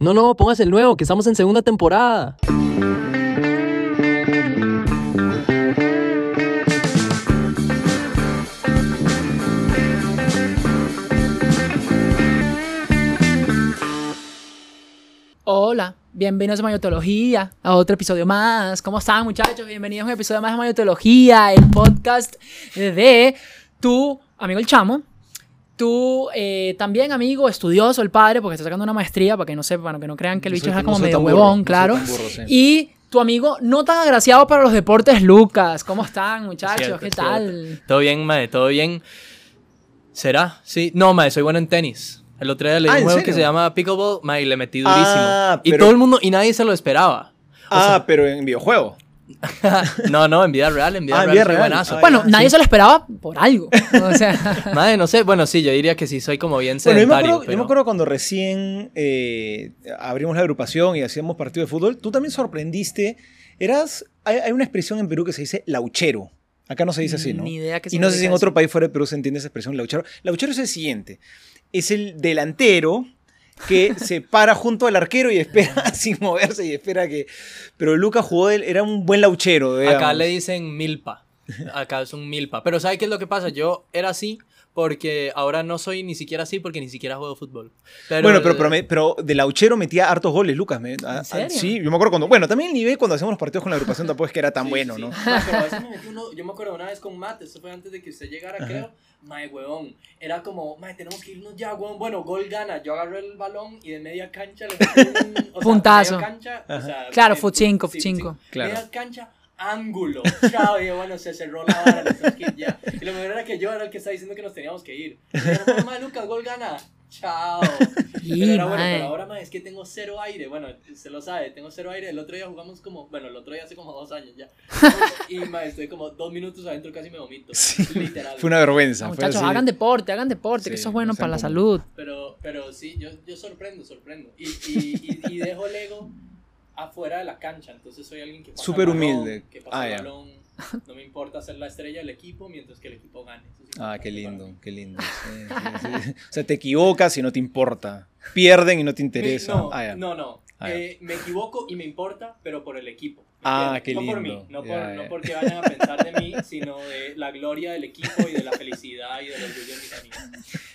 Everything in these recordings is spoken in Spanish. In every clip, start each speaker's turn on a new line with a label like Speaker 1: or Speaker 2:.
Speaker 1: No, no, pongas el nuevo, que estamos en segunda temporada.
Speaker 2: Hola, bienvenidos a Mayotología, a otro episodio más. ¿Cómo están, muchachos? Bienvenidos a un episodio más de Mayotología, el podcast de tu amigo el Chamo, tu eh, también amigo estudioso, el padre, porque está sacando una maestría, para que no sepan, que no crean que el
Speaker 3: No
Speaker 2: bicho es como medio
Speaker 3: burro,
Speaker 2: huevón,
Speaker 3: no
Speaker 2: claro.
Speaker 3: tan burro, sí.
Speaker 2: Y tu amigo no tan agraciado para los deportes, Lucas. ¿Cómo están, muchachos?
Speaker 4: Cierto,
Speaker 2: ¿Qué tal?
Speaker 4: Todo bien, mae, todo bien. ¿Será? Sí. No, mae, soy bueno en tenis. El otro día leí
Speaker 3: Ah,
Speaker 4: un
Speaker 3: ¿en
Speaker 4: juego que se llama Pickleball, mae, y le metí durísimo.
Speaker 3: Ah,
Speaker 4: Y todo el mundo, y nadie se lo esperaba.
Speaker 3: Ah, pero en videojuego.
Speaker 4: No, no, en vida real, en vida
Speaker 3: Ah, en
Speaker 4: real.
Speaker 3: vida real.
Speaker 4: buenazo.
Speaker 3: Ah,
Speaker 2: Bueno, nadie
Speaker 3: sí.
Speaker 2: se lo esperaba por algo. O sea,
Speaker 4: Mae, no sé, bueno, sí, yo diría que sí, soy como bien
Speaker 3: Bueno, yo me,
Speaker 4: sedentario.
Speaker 3: acuerdo, yo me acuerdo cuando recién eh, abrimos la agrupación y hacíamos partido de fútbol, tú también sorprendiste. Eras. Hay, hay una expresión en Perú que se dice lauchero. Acá no se dice así, ¿no?
Speaker 2: Ni idea qué
Speaker 3: Y no sé si en otro país fuera de Perú se entiende esa expresión lauchero. Lauchero es el siguiente: es el delantero que se para junto al arquero y espera sin moverse y espera que. Pero Lucas jugó, era un buen lauchero.
Speaker 4: Acá le dicen milpa. Acá es un milpa. Pero ¿sabe qué es lo que pasa? Yo era así porque ahora no soy ni siquiera así porque ni siquiera juego fútbol. Pero
Speaker 3: bueno, pero, pero, me- pero de Lauchero metía hartos goles, Lucas. me- a- a-
Speaker 2: serio?
Speaker 3: sí, yo me acuerdo cuando. Bueno, también el nivel cuando hacíamos los partidos con la agrupación tampoco es que era tan
Speaker 4: Sí,
Speaker 3: bueno,
Speaker 4: sí.
Speaker 3: ¿no?
Speaker 4: Pero a veces me metí uno- yo me acuerdo una vez con Matt, eso fue antes de que usted llegara, creo. Mae, huevón. Era como, mae, tenemos que irnos ya, huevón. Bueno, gol gana. Yo agarré el balón y de media cancha le metí un. O sea,
Speaker 2: Puntazo.
Speaker 4: media cancha, o sea,
Speaker 2: Claro, fut
Speaker 4: sí,
Speaker 2: cinco.
Speaker 3: Claro.
Speaker 4: Media cancha, ángulo. Chao, y bueno, se cerró la vara. que ya. Y lo mejor era que yo era el que estaba diciendo que nos teníamos que ir. Y yo, mae, Lucas, gol gana. Chao.
Speaker 2: Y,
Speaker 4: Pero era bueno, pero ahora mae, es que tengo cero aire. Bueno, se lo sabe, tengo cero aire. El otro día jugamos como, bueno, el otro día hace como dos años ya. Y estoy como dos minutos adentro, casi me vomito.
Speaker 3: Sí.
Speaker 4: Literal.
Speaker 3: Fue una vergüenza. fue
Speaker 2: Muchachos,
Speaker 3: así.
Speaker 2: hagan deporte, hagan deporte, que
Speaker 3: Sí,
Speaker 2: eso es bueno
Speaker 3: no
Speaker 2: para la
Speaker 3: como-
Speaker 2: salud.
Speaker 4: Pero, pero sí, yo, yo sorprendo, sorprendo. Y, y, y, y dejo el ego afuera de la cancha. Entonces soy alguien que pasa
Speaker 3: Súper
Speaker 4: el balón,
Speaker 3: humilde.
Speaker 4: Que pasa
Speaker 3: Ah,
Speaker 4: el
Speaker 3: ya.
Speaker 4: balón. No me importa ser la estrella del equipo mientras que el equipo gane. Sí
Speaker 3: Ah, qué lindo, qué lindo. sí, sí, sí. O sea, te equivocas y no te importa. Pierden y no te interesa.
Speaker 4: no,
Speaker 3: Ah,
Speaker 4: no, no.
Speaker 3: Ah.
Speaker 4: Eh, me equivoco y me importa, pero por el equipo. ¿Me
Speaker 3: Ah, qué
Speaker 4: No por mí,
Speaker 3: lindo.
Speaker 4: no, por,
Speaker 3: Ya,
Speaker 4: no porque vayan a pensar de mí, sino de la gloria del equipo y de la felicidad y del orgullo de mis amigos.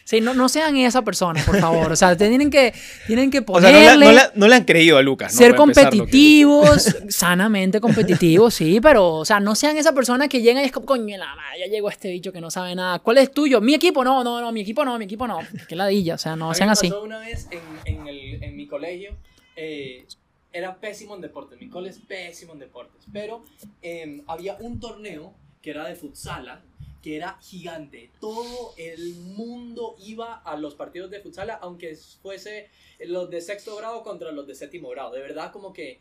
Speaker 2: Sí, no, no sean esa persona, por favor. O sea, tienen que, tienen que
Speaker 3: O sea,
Speaker 2: ponerle,
Speaker 3: no, le- no le- no le han creído a Lucas. ¿no?
Speaker 2: ser
Speaker 3: lo que-
Speaker 2: competitivos, sanamente competitivos, sí, pero, o sea, no sean esa persona que llega y es como, coño, la madre, ya llegó este bicho que no sabe nada. ¿Cuál es tuyo? Mi equipo, no, no, no, mi equipo no, mi equipo no. Qué ladilla, o sea,
Speaker 4: A
Speaker 2: no
Speaker 4: mí
Speaker 2: sean
Speaker 4: me
Speaker 2: así.
Speaker 4: pasó una vez en, en, el, en mi colegio, eh, era pésimo en deportes, mi cole es pésimo en deportes, pero eh, había un torneo que era de futsala, que era gigante. Todo el mundo iba a los partidos de futsala, aunque fuese los de sexto grado contra los de séptimo grado. De verdad, como que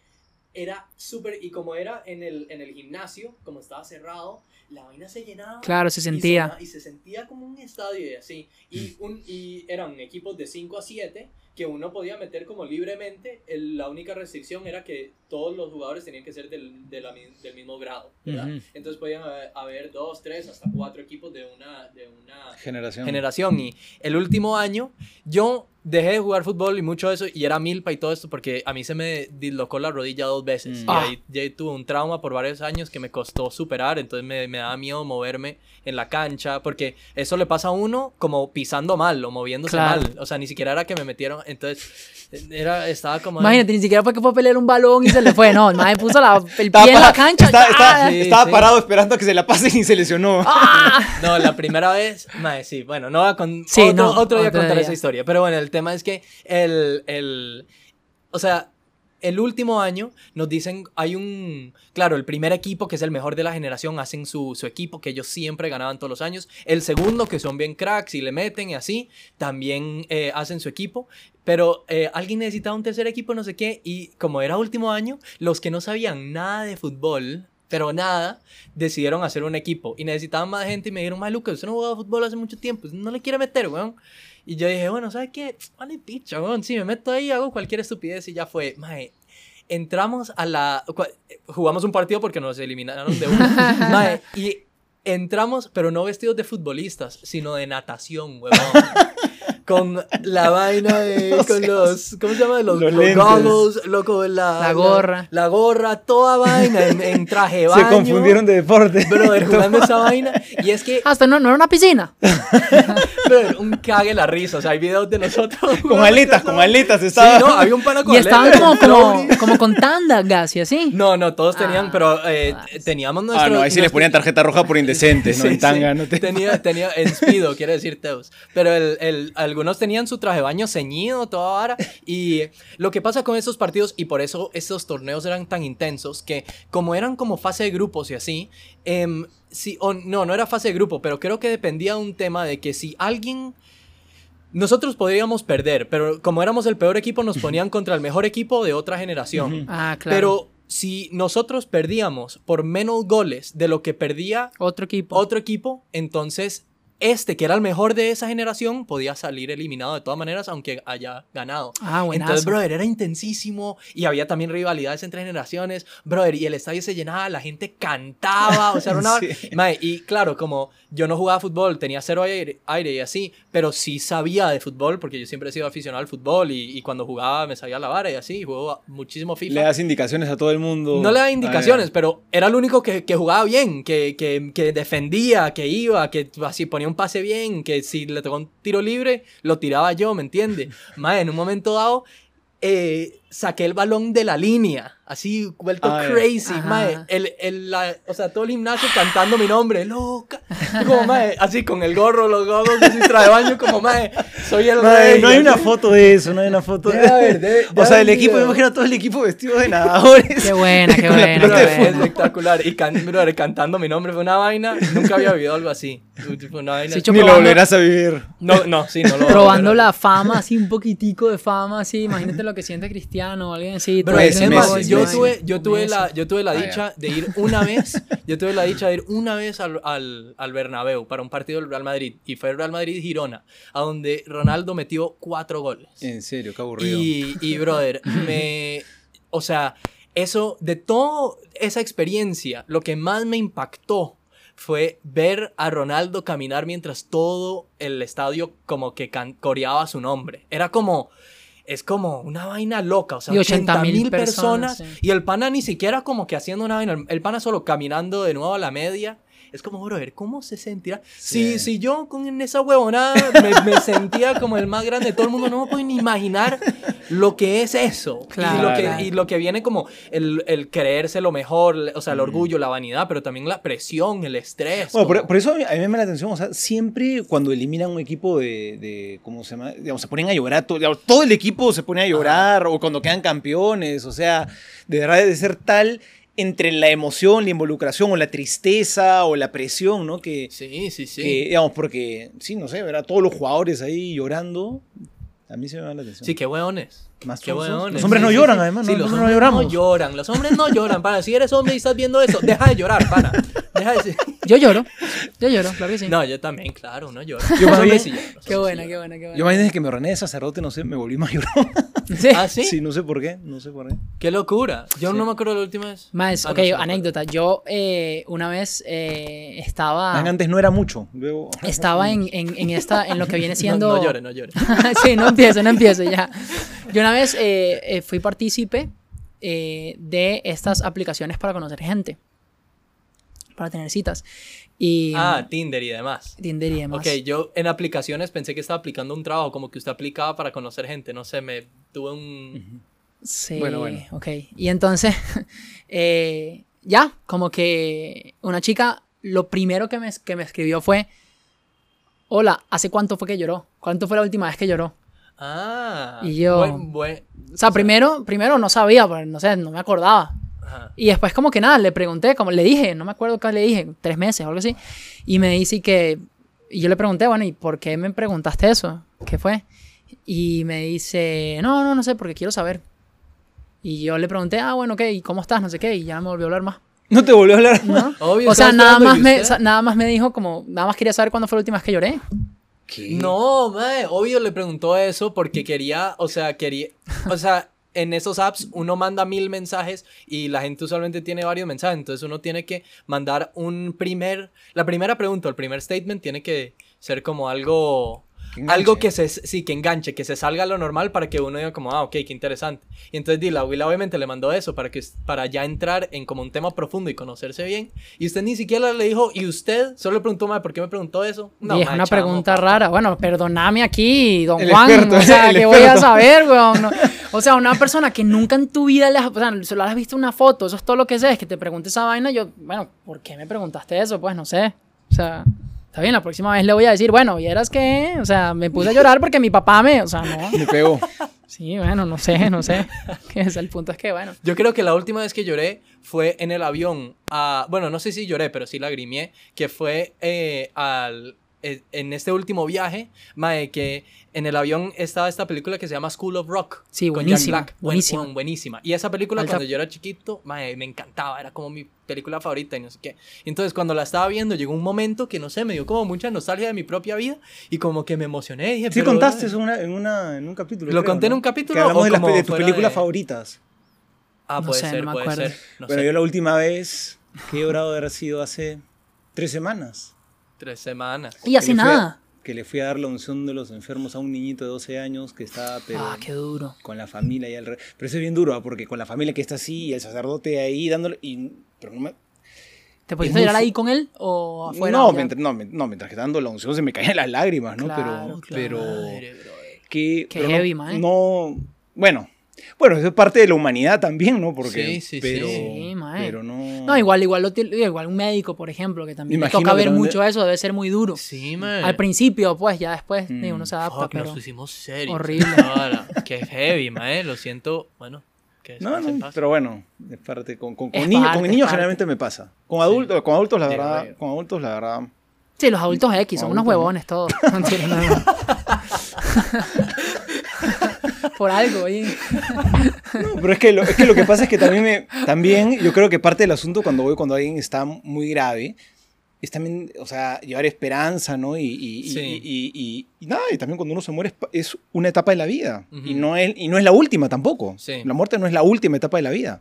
Speaker 4: era súper, y como era en el, en el gimnasio, como estaba cerrado, la vaina se llenaba.
Speaker 2: Claro, se
Speaker 4: y
Speaker 2: sentía.
Speaker 4: sonaba- Y, se sentía como un estadio y así. Y, un, y eran equipos de 5 a 7 que uno podía meter como libremente. La única restricción era que todos los jugadores tenían que ser del, de la del mismo grado. ¿verdad?
Speaker 3: Ujú.
Speaker 4: Entonces podían haber, haber dos, tres, hasta cuatro equipos de una, de una
Speaker 3: Generación.
Speaker 4: generación. Y el último año yo dejé de jugar fútbol y mucho de eso, y era milpa y todo esto, porque a mí se me dislocó la rodilla dos veces.
Speaker 3: Mm.
Speaker 4: Y
Speaker 2: Ah.
Speaker 4: ahí tuve un trauma por varios años que me costó superar, entonces me, me daba miedo moverme en la cancha, porque eso le pasa a uno como pisando mal o moviéndose
Speaker 2: Claro.
Speaker 4: mal. O sea, ni siquiera era que me metieron, entonces era, estaba como...
Speaker 2: Imagínate, ni siquiera fue que fue a pelear un balón y se le fue. No, el mae puso la, el
Speaker 3: Estaba,
Speaker 2: pie en la cancha.
Speaker 3: estaba-
Speaker 2: ¡ah!
Speaker 3: estaba-
Speaker 4: Sí,
Speaker 3: estaba
Speaker 4: sí.
Speaker 3: parado esperando a que se la pasen y se lesionó.
Speaker 2: ¡Ah!
Speaker 4: No, la primera vez, mae, sí, bueno, no voy a con
Speaker 2: Sí,
Speaker 4: otro,
Speaker 2: no,
Speaker 4: otro día
Speaker 2: otro
Speaker 4: contar
Speaker 2: día.
Speaker 4: esa historia, pero bueno, el tema es que el, el, o sea, el último año nos dicen, hay un, claro, el primer equipo que es el mejor de la generación hacen su, su equipo que ellos siempre ganaban todos los años, el segundo que son bien cracks y le meten y así, también eh, hacen su equipo, pero eh, alguien necesitaba un tercer equipo, no sé qué, y como era último año, los que no sabían nada de fútbol, pero nada, decidieron hacer un equipo. Y necesitaban más gente y me dijeron, Lucas, usted no ha jugado fútbol hace mucho tiempo, no le quiere meter, weón. Y yo dije, bueno, ¿sabes qué? Vale, picha, weón, sí, me meto ahí, hago cualquier estupidez y ya fue. Mae, entramos a la... cua- Jugamos un partido porque nos eliminaron de uno. Mae, y entramos, pero no vestidos de futbolistas, sino de natación, huevón. con la vaina de.
Speaker 3: No
Speaker 4: con los. ¿Cómo se llama? Los,
Speaker 3: Los
Speaker 4: los goggles, loco, la.
Speaker 2: La gorra.
Speaker 4: La, gorra, toda vaina en, en traje de
Speaker 3: Se
Speaker 4: baño.
Speaker 3: confundieron de deporte.
Speaker 4: Brother, jugando esa vaina. Y es que,
Speaker 2: Hasta no, no era una piscina.
Speaker 4: brother, un cague la risa. O sea, hay videos de nosotros.
Speaker 3: con
Speaker 4: esa
Speaker 3: con
Speaker 4: vaina.
Speaker 3: aletas
Speaker 4: Sí,
Speaker 3: estaba.
Speaker 4: no, había un pana con
Speaker 2: Y estaban como, como, como con tandas y así.
Speaker 4: No, no, todos tenían,
Speaker 2: Ah,
Speaker 4: pero eh,
Speaker 2: ah,
Speaker 4: teníamos nuestro.
Speaker 3: Ah, no, ahí sí les
Speaker 4: nuestro-
Speaker 3: ponían tarjeta roja por indecentes, ¿no?
Speaker 4: Sí,
Speaker 3: En tanga,
Speaker 4: sí.
Speaker 3: no te...
Speaker 4: Tenía, tenía, en Speedo, quiere decir Teus. Pero el, el- algunos tenían su traje de baño ceñido, toda vara. Y lo que pasa con esos partidos, y por eso estos torneos eran tan intensos, que como eran como fase de grupos y así, em, si, o no, no era fase de grupo, pero creo que dependía de un tema de que si alguien... Nosotros podríamos perder, pero como éramos el peor equipo, nos ponían contra el mejor equipo de otra generación.
Speaker 2: Ah, claro.
Speaker 4: Pero si nosotros perdíamos por menos goles de lo que perdía
Speaker 2: Otro equipo.
Speaker 4: otro equipo, entonces este, que era el mejor de esa generación, podía salir eliminado de todas maneras, aunque haya ganado.
Speaker 2: Ah, buenazo.
Speaker 4: Entonces, brother, era intensísimo y había también rivalidades entre generaciones, brother, y el estadio se llenaba, la gente cantaba, o sea, era una...
Speaker 3: Sí.
Speaker 4: Y claro, como yo no jugaba fútbol, tenía cero aire, aire y así, pero sí sabía de fútbol, porque yo siempre he sido aficionado al fútbol y, y cuando jugaba me sabía la vara y así, juego muchísimo FIFA.
Speaker 3: Le das indicaciones a todo el mundo.
Speaker 4: No le da indicaciones,
Speaker 3: Ah,
Speaker 4: pero era el único que, que jugaba bien, que, que, que defendía, que iba, que así ponía un pase bien, que si le tocó un tiro libre, lo tiraba yo, ¿me entiende? Mae, en un momento dado, eh, saqué el balón de la línea, así vuelto
Speaker 3: Ah,
Speaker 4: crazy,
Speaker 2: Ajá.
Speaker 4: mae. El, el, la- o sea, todo el gimnasio cantando mi nombre, loca. Como, mae, así con el gorro, los gorros, así trae baño, como, mae, soy el
Speaker 3: Madre,
Speaker 4: rey.
Speaker 3: no hay
Speaker 4: así.
Speaker 3: una foto de eso, no hay una foto
Speaker 4: haber, debe- debe
Speaker 3: O sea, el equipo, me imagino todo el equipo vestido de nadadores.
Speaker 2: Qué buena, qué buena, qué
Speaker 3: de
Speaker 4: espectacular. Y can- brother, cantando mi nombre fue una vaina. Nunca había vivido algo así. Fue una vaina.
Speaker 2: Sí,
Speaker 3: Ni lo volverás a vivir.
Speaker 4: No, no, sí, no lo
Speaker 2: Probando la fama, así un poquitico de fama, así. Imagínate lo que siente Cristiano o alguien así.
Speaker 4: Bro, es más, yo tuve, yo tuve la, yo tuve la
Speaker 3: Ah,
Speaker 4: dicha de ir una vez, yo tuve la dicha de ir una vez al, al, al Bernabéu para un partido del Real Madrid y fue el Real Madrid Girona, a donde Ronaldo metió cuatro goles.
Speaker 3: En serio, qué aburrido.
Speaker 4: Y, y brother, me. O sea, eso, de toda esa experiencia, lo que más me impactó fue ver a Ronaldo caminar mientras todo el estadio como que coreaba su nombre. Era como. Es como una vaina loca, o sea,
Speaker 2: Y
Speaker 4: 80
Speaker 2: 80.000
Speaker 4: mil
Speaker 2: personas,
Speaker 4: personas.
Speaker 2: sí.
Speaker 4: Y el pana ni siquiera como que haciendo una vaina, el pana solo caminando de nuevo a la media. Es como, brother, ¿cómo se sentirá?
Speaker 3: Sí.
Speaker 4: Si, si yo con esa huevonada me, me sentía como el más grande de todo el mundo, no me puedo ni imaginar lo que es eso.
Speaker 2: Claro.
Speaker 4: y, lo que, y lo que viene como el, el creerse lo mejor, o sea, el orgullo, la vanidad, pero también la presión, el estrés.
Speaker 3: Bueno, por, por eso a mí, a mí me llama la atención, o sea, siempre cuando eliminan un equipo de, de ¿cómo se llama? Digamos, se ponen a llorar, todo, digamos, todo el equipo se pone a llorar, o cuando quedan campeones, o sea, de verdad debe ser tal entre la emoción, la involucración, o la tristeza, o la presión, ¿no? Que,
Speaker 4: Sí, sí, sí.
Speaker 3: que, digamos, porque, sí, no sé, ver a todos los jugadores ahí llorando, a mí se me llama la atención.
Speaker 4: Sí, qué hueones.
Speaker 3: Más
Speaker 4: Qué hueones.
Speaker 3: Los hombres
Speaker 4: Sí,
Speaker 3: no
Speaker 4: sí,
Speaker 3: lloran,
Speaker 4: sí.
Speaker 3: además,
Speaker 4: Sí,
Speaker 3: no,
Speaker 4: los
Speaker 3: nosotros no
Speaker 4: hombres
Speaker 3: lloramos.
Speaker 4: No lloran, los hombres no lloran. Para, si eres hombre y estás viendo eso, deja de llorar, para. Deja de...
Speaker 2: Yo lloro. Yo lloro, claro que sí.
Speaker 4: No, yo también, claro, no lloro.
Speaker 3: Yo más
Speaker 4: hombres
Speaker 3: bien-
Speaker 2: Qué
Speaker 4: hombres
Speaker 2: buena, qué buena, qué buena.
Speaker 3: Yo más bien desde que me ordené de sacerdote, no sé, me volví más llorón.
Speaker 2: Sí.
Speaker 4: ¿Ah, sí?
Speaker 3: Sí, no sé por qué, no sé por qué.
Speaker 4: Qué locura. Yo no me acuerdo la última vez.
Speaker 2: Más,
Speaker 4: Ah,
Speaker 2: ok,
Speaker 4: no, sí acuerdo.
Speaker 2: anécdota. Yo eh, una vez eh, estaba,
Speaker 3: Antes no era mucho, luego...
Speaker 2: estaba en, en, en esta, en lo que viene siendo...
Speaker 4: No, no llores, no llores.
Speaker 2: sí, no empiezo, no empiezo ya. Yo una vez eh, eh, fui partícipe eh, de estas aplicaciones para conocer gente, para tener citas. Y
Speaker 4: Ah, Tinder y demás.
Speaker 2: Tinder y demás.
Speaker 4: Ok, yo en aplicaciones pensé que estaba aplicando un trabajo, como que usted aplicaba para conocer gente, no sé, me tuve un...
Speaker 2: Sí,
Speaker 3: Bueno, bueno.
Speaker 2: ok. Y entonces, eh, ya, como que una chica, lo primero que me, que me escribió fue, hola, ¿hace cuánto fue que lloró? ¿Cuánto fue la última vez que lloró?
Speaker 4: Ah.
Speaker 2: Y yo-
Speaker 4: buen- buen-
Speaker 2: O sea, primero, primero no sabía, pues, no sé, no me acordaba.
Speaker 4: ajá.
Speaker 2: Y después como que nada, le pregunté, como le dije, no me acuerdo qué le dije, tres meses o algo así. Y me dice que, y yo le pregunté, bueno, ¿y por qué me preguntaste eso? ¿Qué fue? Y me dice, no, no, no sé, porque quiero saber. Y yo le pregunté, ah, bueno, ok, ¿y cómo estás? No sé qué, y ya no me volvió a hablar más.
Speaker 3: No te volvió a hablar.
Speaker 2: ¿no?
Speaker 4: Obvio,
Speaker 2: o sea, nada más, me,
Speaker 4: usted-
Speaker 2: o sea, nada más me dijo como, nada más quería saber cuándo fue la última vez que lloré.
Speaker 3: ¿Qué?
Speaker 4: No, mae, obvio le preguntó eso porque quería, o sea, quería, o sea, en esos apps uno manda mil mensajes y la gente usualmente tiene varios mensajes, entonces uno tiene que mandar un primer, la primera pregunta, el primer statement tiene que ser como algo
Speaker 3: Que
Speaker 4: algo que se, sí, que enganche, que se salga a lo normal para que uno diga como, ah, ok, qué interesante. Y entonces Dila, Willa obviamente le mandó eso para, que, para ya entrar en como un tema profundo y conocerse bien. Y usted ni siquiera le dijo, ¿y usted? Solo le preguntó, "Mae, ¿por qué me preguntó eso?
Speaker 2: y es una
Speaker 4: chamo,
Speaker 2: pregunta
Speaker 4: papi.
Speaker 2: rara. Bueno, perdóname aquí, don
Speaker 3: El
Speaker 2: Juan.
Speaker 3: experto,
Speaker 2: o sea, ¿qué voy a
Speaker 3: experto.
Speaker 2: saber, weón? No. O sea, una persona que nunca en tu vida le has, o sea, solo has visto una foto, eso es todo lo que sé, es que te pregunte esa vaina. Yo, bueno, ¿por qué me preguntaste eso? Pues no sé. O sea, está bien, la próxima vez le voy a decir, bueno, ¿vieras qué? O sea, me puse a llorar porque mi papá me. O sea, no.
Speaker 3: Me pegó.
Speaker 2: Sí, bueno, no sé, no sé. Que es el punto es que, bueno.
Speaker 4: Yo creo que la última vez que lloré fue en el avión. a- bueno, no sé si lloré, pero sí lagrimé. Que fue eh, al, en este último viaje. Mae, que en el avión estaba esta película que se llama School of Rock.
Speaker 2: Sí,
Speaker 4: con Jack
Speaker 2: buenísima,
Speaker 4: Black. Buen-
Speaker 2: buenísima.
Speaker 4: buen- buenísima. Y esa película,
Speaker 2: Alta-
Speaker 4: cuando yo era chiquito, mae, me encantaba. Era como mi película favorita y no sé qué. Entonces, cuando la estaba viendo, llegó un momento que, no sé, me dio como mucha nostalgia de mi propia vida. Y como que me emocioné. Dije,
Speaker 3: Sí
Speaker 4: pero,
Speaker 3: contaste eso una- en, una, en un capítulo.
Speaker 4: ¿Lo
Speaker 3: creo,
Speaker 4: conté en
Speaker 3: ¿no?
Speaker 4: un capítulo
Speaker 3: Que hablamos
Speaker 4: o
Speaker 3: de, las,
Speaker 4: como
Speaker 3: de tus películas
Speaker 4: de-
Speaker 3: favoritas.
Speaker 4: Ah,
Speaker 2: No
Speaker 4: puede
Speaker 2: sé, no
Speaker 4: ser,
Speaker 2: me
Speaker 4: puede
Speaker 2: acuerdo.
Speaker 4: ser. No
Speaker 3: bueno,
Speaker 4: sé.
Speaker 3: yo la última vez que he llorado de haber sido hace tres semanas.
Speaker 4: Tres semanas.
Speaker 2: Y hace
Speaker 3: a-
Speaker 2: nada.
Speaker 3: que le fui a dar la unción de los enfermos a un niñito de 12 años que estaba pero
Speaker 2: Ah, qué duro.
Speaker 3: con la familia y alrededor. Pero eso es bien duro, ¿ah? porque con la familia que está así y el sacerdote ahí dándole... Y, pero no me,
Speaker 2: ¿Te a llorar ahí con él o afuera?
Speaker 3: no, mientras, no, me- no, mientras que dando la unción se me caían las lágrimas, ¿no?
Speaker 2: Claro,
Speaker 3: pero,
Speaker 2: claro.
Speaker 3: pero
Speaker 4: Madre, brother.
Speaker 3: que
Speaker 2: Qué
Speaker 3: pero no-
Speaker 2: heavy, mae.
Speaker 3: No, bueno, bueno, eso es parte de la humanidad también, ¿no? Porque,
Speaker 4: Sí, sí, sí.
Speaker 3: pero,
Speaker 2: Sí, mae.
Speaker 3: pero no.
Speaker 2: No, igual, igual, lo igual un médico, por ejemplo, que también le toca ver
Speaker 3: también
Speaker 2: mucho eso, debe ser muy duro.
Speaker 4: Sí, man.
Speaker 2: Al principio, pues, ya después
Speaker 3: Mm.
Speaker 2: digo, uno se adapta,
Speaker 4: Fuck,
Speaker 2: pero...
Speaker 4: nos pusimos serios.
Speaker 2: horrible.
Speaker 4: Ahora, Qué heavy, mae. Lo siento. Bueno, que
Speaker 3: No, no, pero bueno, es parte. Con, con, con
Speaker 2: Es
Speaker 3: niños,
Speaker 2: parte,
Speaker 3: con niños generalmente me pasa. Con adultos, con adultos la verdad, con adultos la verdad.
Speaker 2: Sí, los adultos X son unos
Speaker 3: Adultos, ¿no?
Speaker 2: huevones todos. Mentira, no, no. Por algo, oye.
Speaker 3: No, pero es que, lo, es que lo que pasa es que también, me, también yo creo que parte del asunto cuando voy cuando alguien está muy grave es también, o sea, llevar esperanza, ¿no? Y, y, y-
Speaker 4: Sí.
Speaker 3: y, y- y- y nada, y también cuando uno se muere es, una etapa de la vida.
Speaker 4: Ujú.
Speaker 3: y, no es, y no es la última tampoco.
Speaker 4: Sí.
Speaker 3: La muerte no es la última etapa de la vida.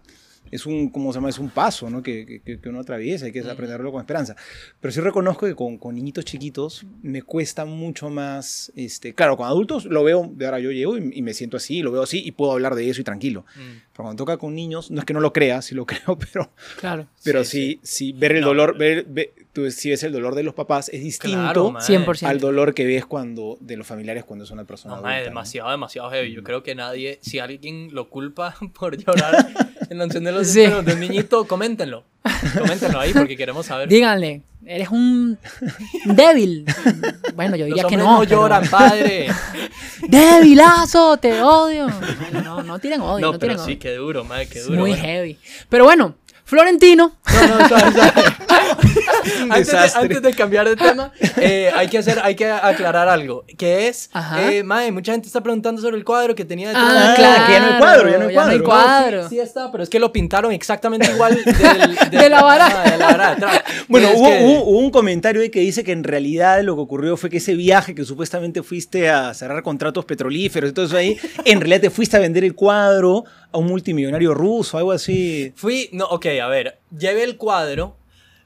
Speaker 3: Es un, ¿cómo se llama? Es un paso, ¿no? Que, que- que uno atraviesa, hay que
Speaker 4: Ujú.
Speaker 3: aprenderlo con esperanza. Pero sí reconozco que con, con niñitos chiquitos me cuesta mucho más, este, claro, con adultos lo veo, de ahora yo llego y, y me siento así, lo veo así y puedo hablar de eso y tranquilo.
Speaker 4: Mm.
Speaker 3: Pero cuando toca con niños, no es que no lo crea, sí lo creo, pero,
Speaker 2: Claro.
Speaker 3: pero
Speaker 4: Sí,
Speaker 3: sí, sí, ver el
Speaker 4: No,
Speaker 3: dolor,
Speaker 4: no.
Speaker 3: ver, ve- tú si ves el dolor de los papás es distinto
Speaker 4: Claro, mae.
Speaker 2: 100%.
Speaker 3: al dolor que ves cuando de los familiares cuando es una persona
Speaker 4: No,
Speaker 3: adulta. ¿no?
Speaker 4: demasiado, demasiado heavy. Yo creo que nadie, si alguien lo culpa por llorar en la canción de los
Speaker 2: Sí.
Speaker 4: de un niñito, coméntenlo. Coméntenlo ahí porque queremos saber.
Speaker 2: Díganle, eres un débil. Bueno, yo
Speaker 4: Los
Speaker 2: diría que no.
Speaker 4: no,
Speaker 2: pero-
Speaker 4: lloran, padre.
Speaker 2: ¡Débilazo! ¡Te odio! No, no tienen odio, no,
Speaker 4: No,
Speaker 2: tienen
Speaker 4: pero sí,
Speaker 2: odio.
Speaker 4: qué duro, madre, qué duro.
Speaker 2: muy
Speaker 4: bueno.
Speaker 2: heavy. Pero bueno, Florentino.
Speaker 4: No, no, suave, suave. Antes, de, antes de cambiar de tema, eh, hay que hacer, hay que aclarar algo, que es, eh, mae, mucha gente está preguntando sobre el cuadro que tenía detrás.
Speaker 2: Ah,
Speaker 3: Ah,
Speaker 2: claro.
Speaker 3: que ya no hay cuadro, ya no hay cuadro.
Speaker 2: cuadro.
Speaker 4: Sí, sí está, pero es que lo pintaron exactamente igual del-
Speaker 2: De la vara.
Speaker 4: ah, de la vara.
Speaker 3: Bueno, hubo,
Speaker 4: que-
Speaker 3: hubo un comentario ahí que dice que en realidad lo que ocurrió fue que ese viaje que supuestamente fuiste a cerrar contratos petrolíferos y todo eso ahí, en realidad te fuiste a vender el cuadro a un multimillonario ruso, algo así.
Speaker 4: Fui, no, ok, a ver, llevé el cuadro.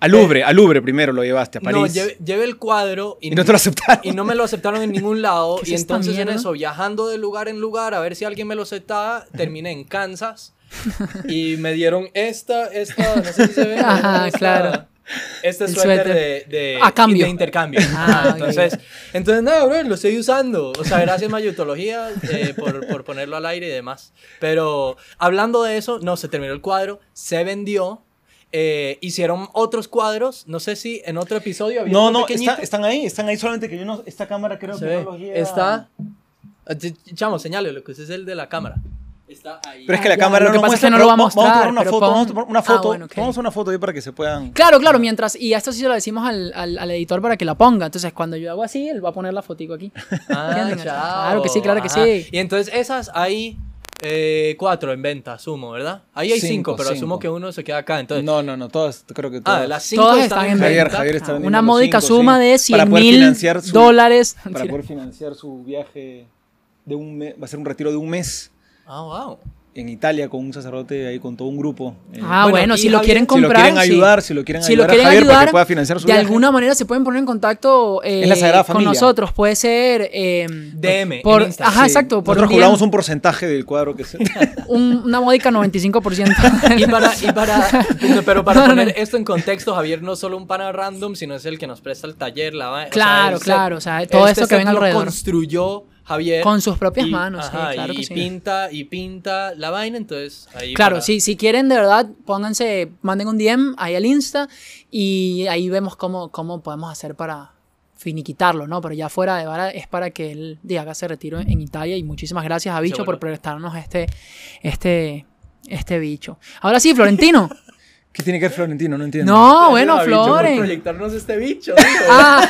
Speaker 3: Al Louvre, al Louvre primero lo llevaste, a
Speaker 4: No,
Speaker 3: París.
Speaker 4: llevé, llevé el cuadro y,
Speaker 3: y no te lo aceptaron.
Speaker 4: y no me lo aceptaron en ningún lado.
Speaker 2: ¿Qué es
Speaker 4: y
Speaker 2: esta
Speaker 4: entonces en eso, viajando de lugar en lugar a ver si alguien me lo aceptaba, terminé en Kansas. Y me dieron esta, esta, no sé si se ve.
Speaker 2: Ajá,
Speaker 4: esta-
Speaker 2: claro.
Speaker 4: Este suéter,
Speaker 2: suéter.
Speaker 4: de, de,
Speaker 2: A cambio.
Speaker 4: de intercambio.
Speaker 2: Ah,
Speaker 4: entonces, entonces, nada, bro, lo estoy usando. O sea, gracias Mayutología eh, por, por ponerlo al aire y demás. Pero hablando de eso, no, se terminó el cuadro, se vendió. Eh, hicieron otros cuadros, no sé si en otro episodio había
Speaker 3: No, no, está- están ahí, están ahí solamente que yo no, esta cámara creo
Speaker 4: Se
Speaker 3: que
Speaker 4: ve.
Speaker 3: no los lleva.
Speaker 4: Está. Ah, ch- Chamo, señale, lo que ese es el de la cámara. Está ahí.
Speaker 3: Pero es que
Speaker 2: Ah,
Speaker 3: la
Speaker 2: ya,
Speaker 3: cámara
Speaker 2: lo que
Speaker 3: no
Speaker 2: pasa es que no lo va a
Speaker 3: vamos- Vamos a
Speaker 2: mostrar,
Speaker 3: tomar una
Speaker 2: pero
Speaker 3: foto,
Speaker 2: pon-
Speaker 3: vamos a tomar una
Speaker 2: Ah,
Speaker 3: foto,
Speaker 2: bueno,
Speaker 3: vamos a una foto ahí para que se puedan.
Speaker 2: Claro, claro, mientras. Y esto sí se lo decimos al, al, al editor para que la ponga. Entonces, cuando yo hago así, él va a poner la fotico aquí.
Speaker 4: Ah.
Speaker 2: Claro que sí, claro que
Speaker 4: Ajá.
Speaker 2: sí.
Speaker 4: Y entonces esas hay eh, cuatro en venta, asumo, ¿verdad? Ahí hay cinco,
Speaker 3: Cinco,
Speaker 4: pero asumo que uno se queda acá. Entonces,
Speaker 3: No, no, no, todas, creo que todas.
Speaker 4: ah, las cinco
Speaker 2: Todas
Speaker 4: están,
Speaker 2: están
Speaker 4: en
Speaker 3: Javier,
Speaker 4: venta.
Speaker 3: Javier está
Speaker 2: Ah, Una módica
Speaker 3: cinco,
Speaker 2: suma
Speaker 3: sí,
Speaker 2: de
Speaker 3: para
Speaker 2: 100
Speaker 3: poder
Speaker 2: mil
Speaker 3: su-
Speaker 2: dólares.
Speaker 3: Para poder financiar su viaje de un mes, va a ser un retiro de un mes.
Speaker 4: Ah, wow.
Speaker 3: En Italia con un sacerdote ahí, con todo un grupo. Eh,
Speaker 2: Ah,
Speaker 4: Bueno,
Speaker 2: si lo
Speaker 4: Javier,
Speaker 2: quieren
Speaker 3: si lo
Speaker 2: comprar.
Speaker 3: quieren
Speaker 2: sí.
Speaker 3: ayudar, si lo quieren
Speaker 2: Si lo
Speaker 3: ayudar a
Speaker 2: quieren
Speaker 3: Javier para
Speaker 2: ayudar,
Speaker 3: que pueda financiar su
Speaker 2: de
Speaker 3: viaje.
Speaker 2: alguna manera se pueden poner en contacto eh,
Speaker 3: Es la Sagrada
Speaker 2: con nosotros. Puede ser eh,
Speaker 4: DM en
Speaker 2: por,
Speaker 4: Insta,
Speaker 2: ajá,
Speaker 3: Sí,
Speaker 2: exacto. Por
Speaker 3: Nosotros cobramos un porcentaje del cuadro que se...
Speaker 2: un- una módica 95%.
Speaker 4: Y para, y para, pero para
Speaker 2: No, no, no.
Speaker 4: poner esto en contexto, Javier no es solo un pana random, sino es el que nos presta el taller, la vaina. o sea,
Speaker 2: Claro,
Speaker 4: set-
Speaker 2: claro, o sea, todo
Speaker 4: este
Speaker 2: esto que ven
Speaker 4: lo
Speaker 2: alrededor.
Speaker 4: construyó Javier.
Speaker 2: Con sus propias
Speaker 4: y-
Speaker 2: manos, sí, claro
Speaker 4: y
Speaker 2: que sí.
Speaker 4: pinta, y pinta la vaina, entonces ahí
Speaker 2: Claro,
Speaker 4: para-
Speaker 2: sí, si quieren de verdad, pónganse, manden un DM ahí al Insta y ahí vemos cómo, cómo podemos hacer para finiquitarlo, ¿no? Pero ya fuera de vara es para que él de haga ese retiro en Italia y muchísimas gracias a Bicho por prestarnos este, este, este bicho. Ahora sí, Florentino.
Speaker 3: ¿Qué tiene que ver Florentino? No entiendo.
Speaker 2: no, bueno, Floren.
Speaker 4: proyectarnos este bicho.
Speaker 2: Ah,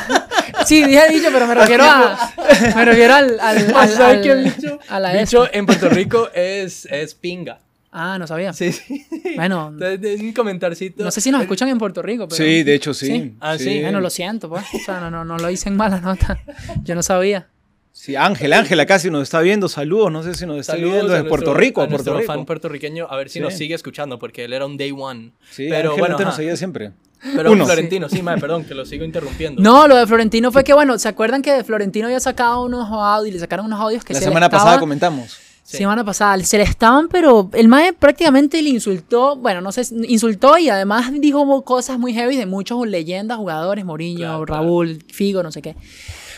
Speaker 2: sí, dije bicho, pero me refiero a, me refiero al, al, al-
Speaker 4: ¿Sabes qué
Speaker 2: al-
Speaker 4: bicho?
Speaker 2: a la
Speaker 4: Bicho
Speaker 2: esta.
Speaker 4: en Puerto Rico es, es pinga.
Speaker 2: Ah, no sabía.
Speaker 4: Sí, sí.
Speaker 2: Bueno,
Speaker 4: Entonces, es un comentarcito.
Speaker 2: no sé si nos escuchan en Puerto Rico, pero...
Speaker 3: Sí, de hecho sí.
Speaker 2: Sí.
Speaker 4: Ah, sí.
Speaker 2: Bueno, lo siento, pues. O sea, no, no, no lo hice en mala nota. Yo no sabía.
Speaker 3: Sí, Ángel, Ángel casi nos está viendo. Saludos, no sé si nos está
Speaker 4: Saludos
Speaker 3: viendo desde Puerto Rico
Speaker 4: a
Speaker 3: Puerto
Speaker 4: nuestro
Speaker 3: Rico.
Speaker 4: fan puertorriqueño, a ver si
Speaker 3: Sí.
Speaker 4: nos sigue escuchando, porque él era un day one.
Speaker 3: Sí,
Speaker 4: pero
Speaker 3: Ángel
Speaker 4: bueno,
Speaker 3: antes nos seguía siempre.
Speaker 4: Pero
Speaker 3: Uno.
Speaker 4: Florentino, sí, madre, perdón, que lo sigo interrumpiendo.
Speaker 2: No, lo de Florentino fue que, bueno, ¿se acuerdan que de Florentino había sacado unos audios, le sacaron unos audios que
Speaker 3: La
Speaker 2: se le
Speaker 3: semana
Speaker 2: estaba-
Speaker 3: pasada comentamos.
Speaker 4: Sí.
Speaker 2: Semana pasada, se le estaban, pero el mae prácticamente le insultó, bueno, no sé, insultó y además dijo cosas muy heavy de muchos leyendas, jugadores, Mourinho,
Speaker 4: Claro, claro.
Speaker 2: Raúl, Figo, no sé qué.